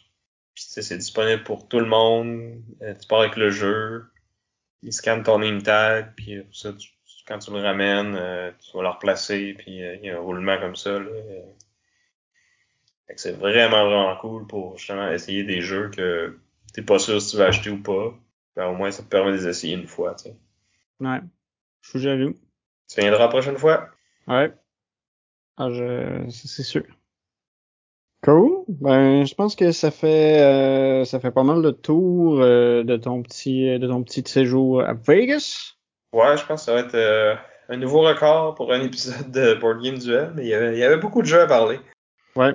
C'est disponible pour tout le monde. Euh, tu pars avec le jeu. Ils scannent ton name tag, puis ça, quand tu le ramènes, euh, tu vas le replacer, puis il y a un roulement comme ça. Là. c'est vraiment, vraiment cool pour justement essayer des jeux que t'es pas sûr si tu vas acheter ou pas. Ben, au moins, ça te permet de les essayer une fois. Tu sais. Ouais. Je suis jaloux. Tu viendras la prochaine fois? Ouais. Ah, je, c'est sûr. Cool. Ben, je pense que ça fait, euh, ça fait pas mal de tours euh, de ton petit, de ton petit séjour à Vegas. Ouais, je pense que ça va être euh, un nouveau record pour un épisode de Board Game Duel, mais il y avait, il y avait beaucoup de jeux à parler. Ouais.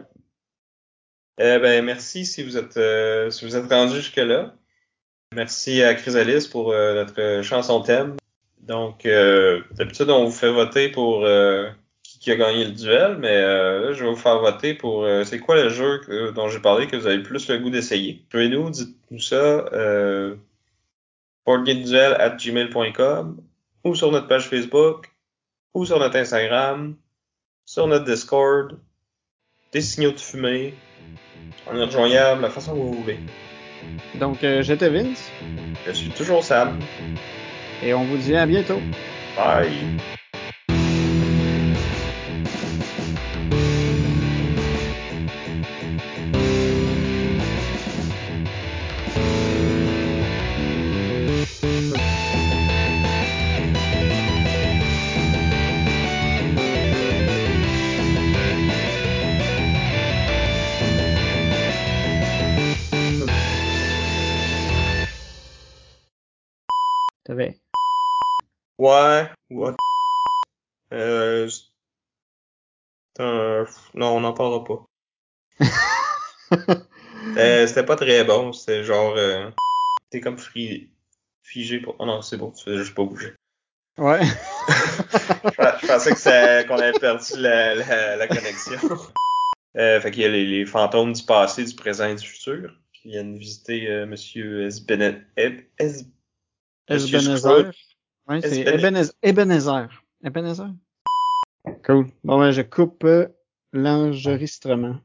Eh ben, merci si vous êtes, si vous êtes rendu jusque là. Merci à Chrysalis pour notre chanson thème. Donc, euh, d'habitude, on vous fait voter pour euh, qui, a gagné le duel, mais euh, là, je vais vous faire voter pour euh, c'est quoi le jeu dont j'ai parlé que vous avez plus le goût d'essayer? Jouez-nous, dites-nous ça euh, gmail.com ou sur notre page Facebook ou sur notre Instagram, sur notre Discord, des signaux de fumée. On est rejoignable la façon que vous voulez. Donc, j'étais Vince. Je suis toujours Sam. Et on vous dit à bientôt. Bye. Parlera pas. euh, c'était pas très bon, c'était genre... Euh... T'es comme fri... figé pour... Oh non, c'est bon, tu fais juste pas bouger. Ouais. je pensais que ça, qu'on avait perdu la, la, la connexion. Euh, fait qu'il y a les, les, fantômes du passé, du présent et du futur qui viennent visiter euh, Monsieur Esbenet... Es... Ebenezer. Oui, c'est Ebenezer. Ebenezer. Ebenezer? Cool. Bon, ben, je coupe euh, l'enregistrement.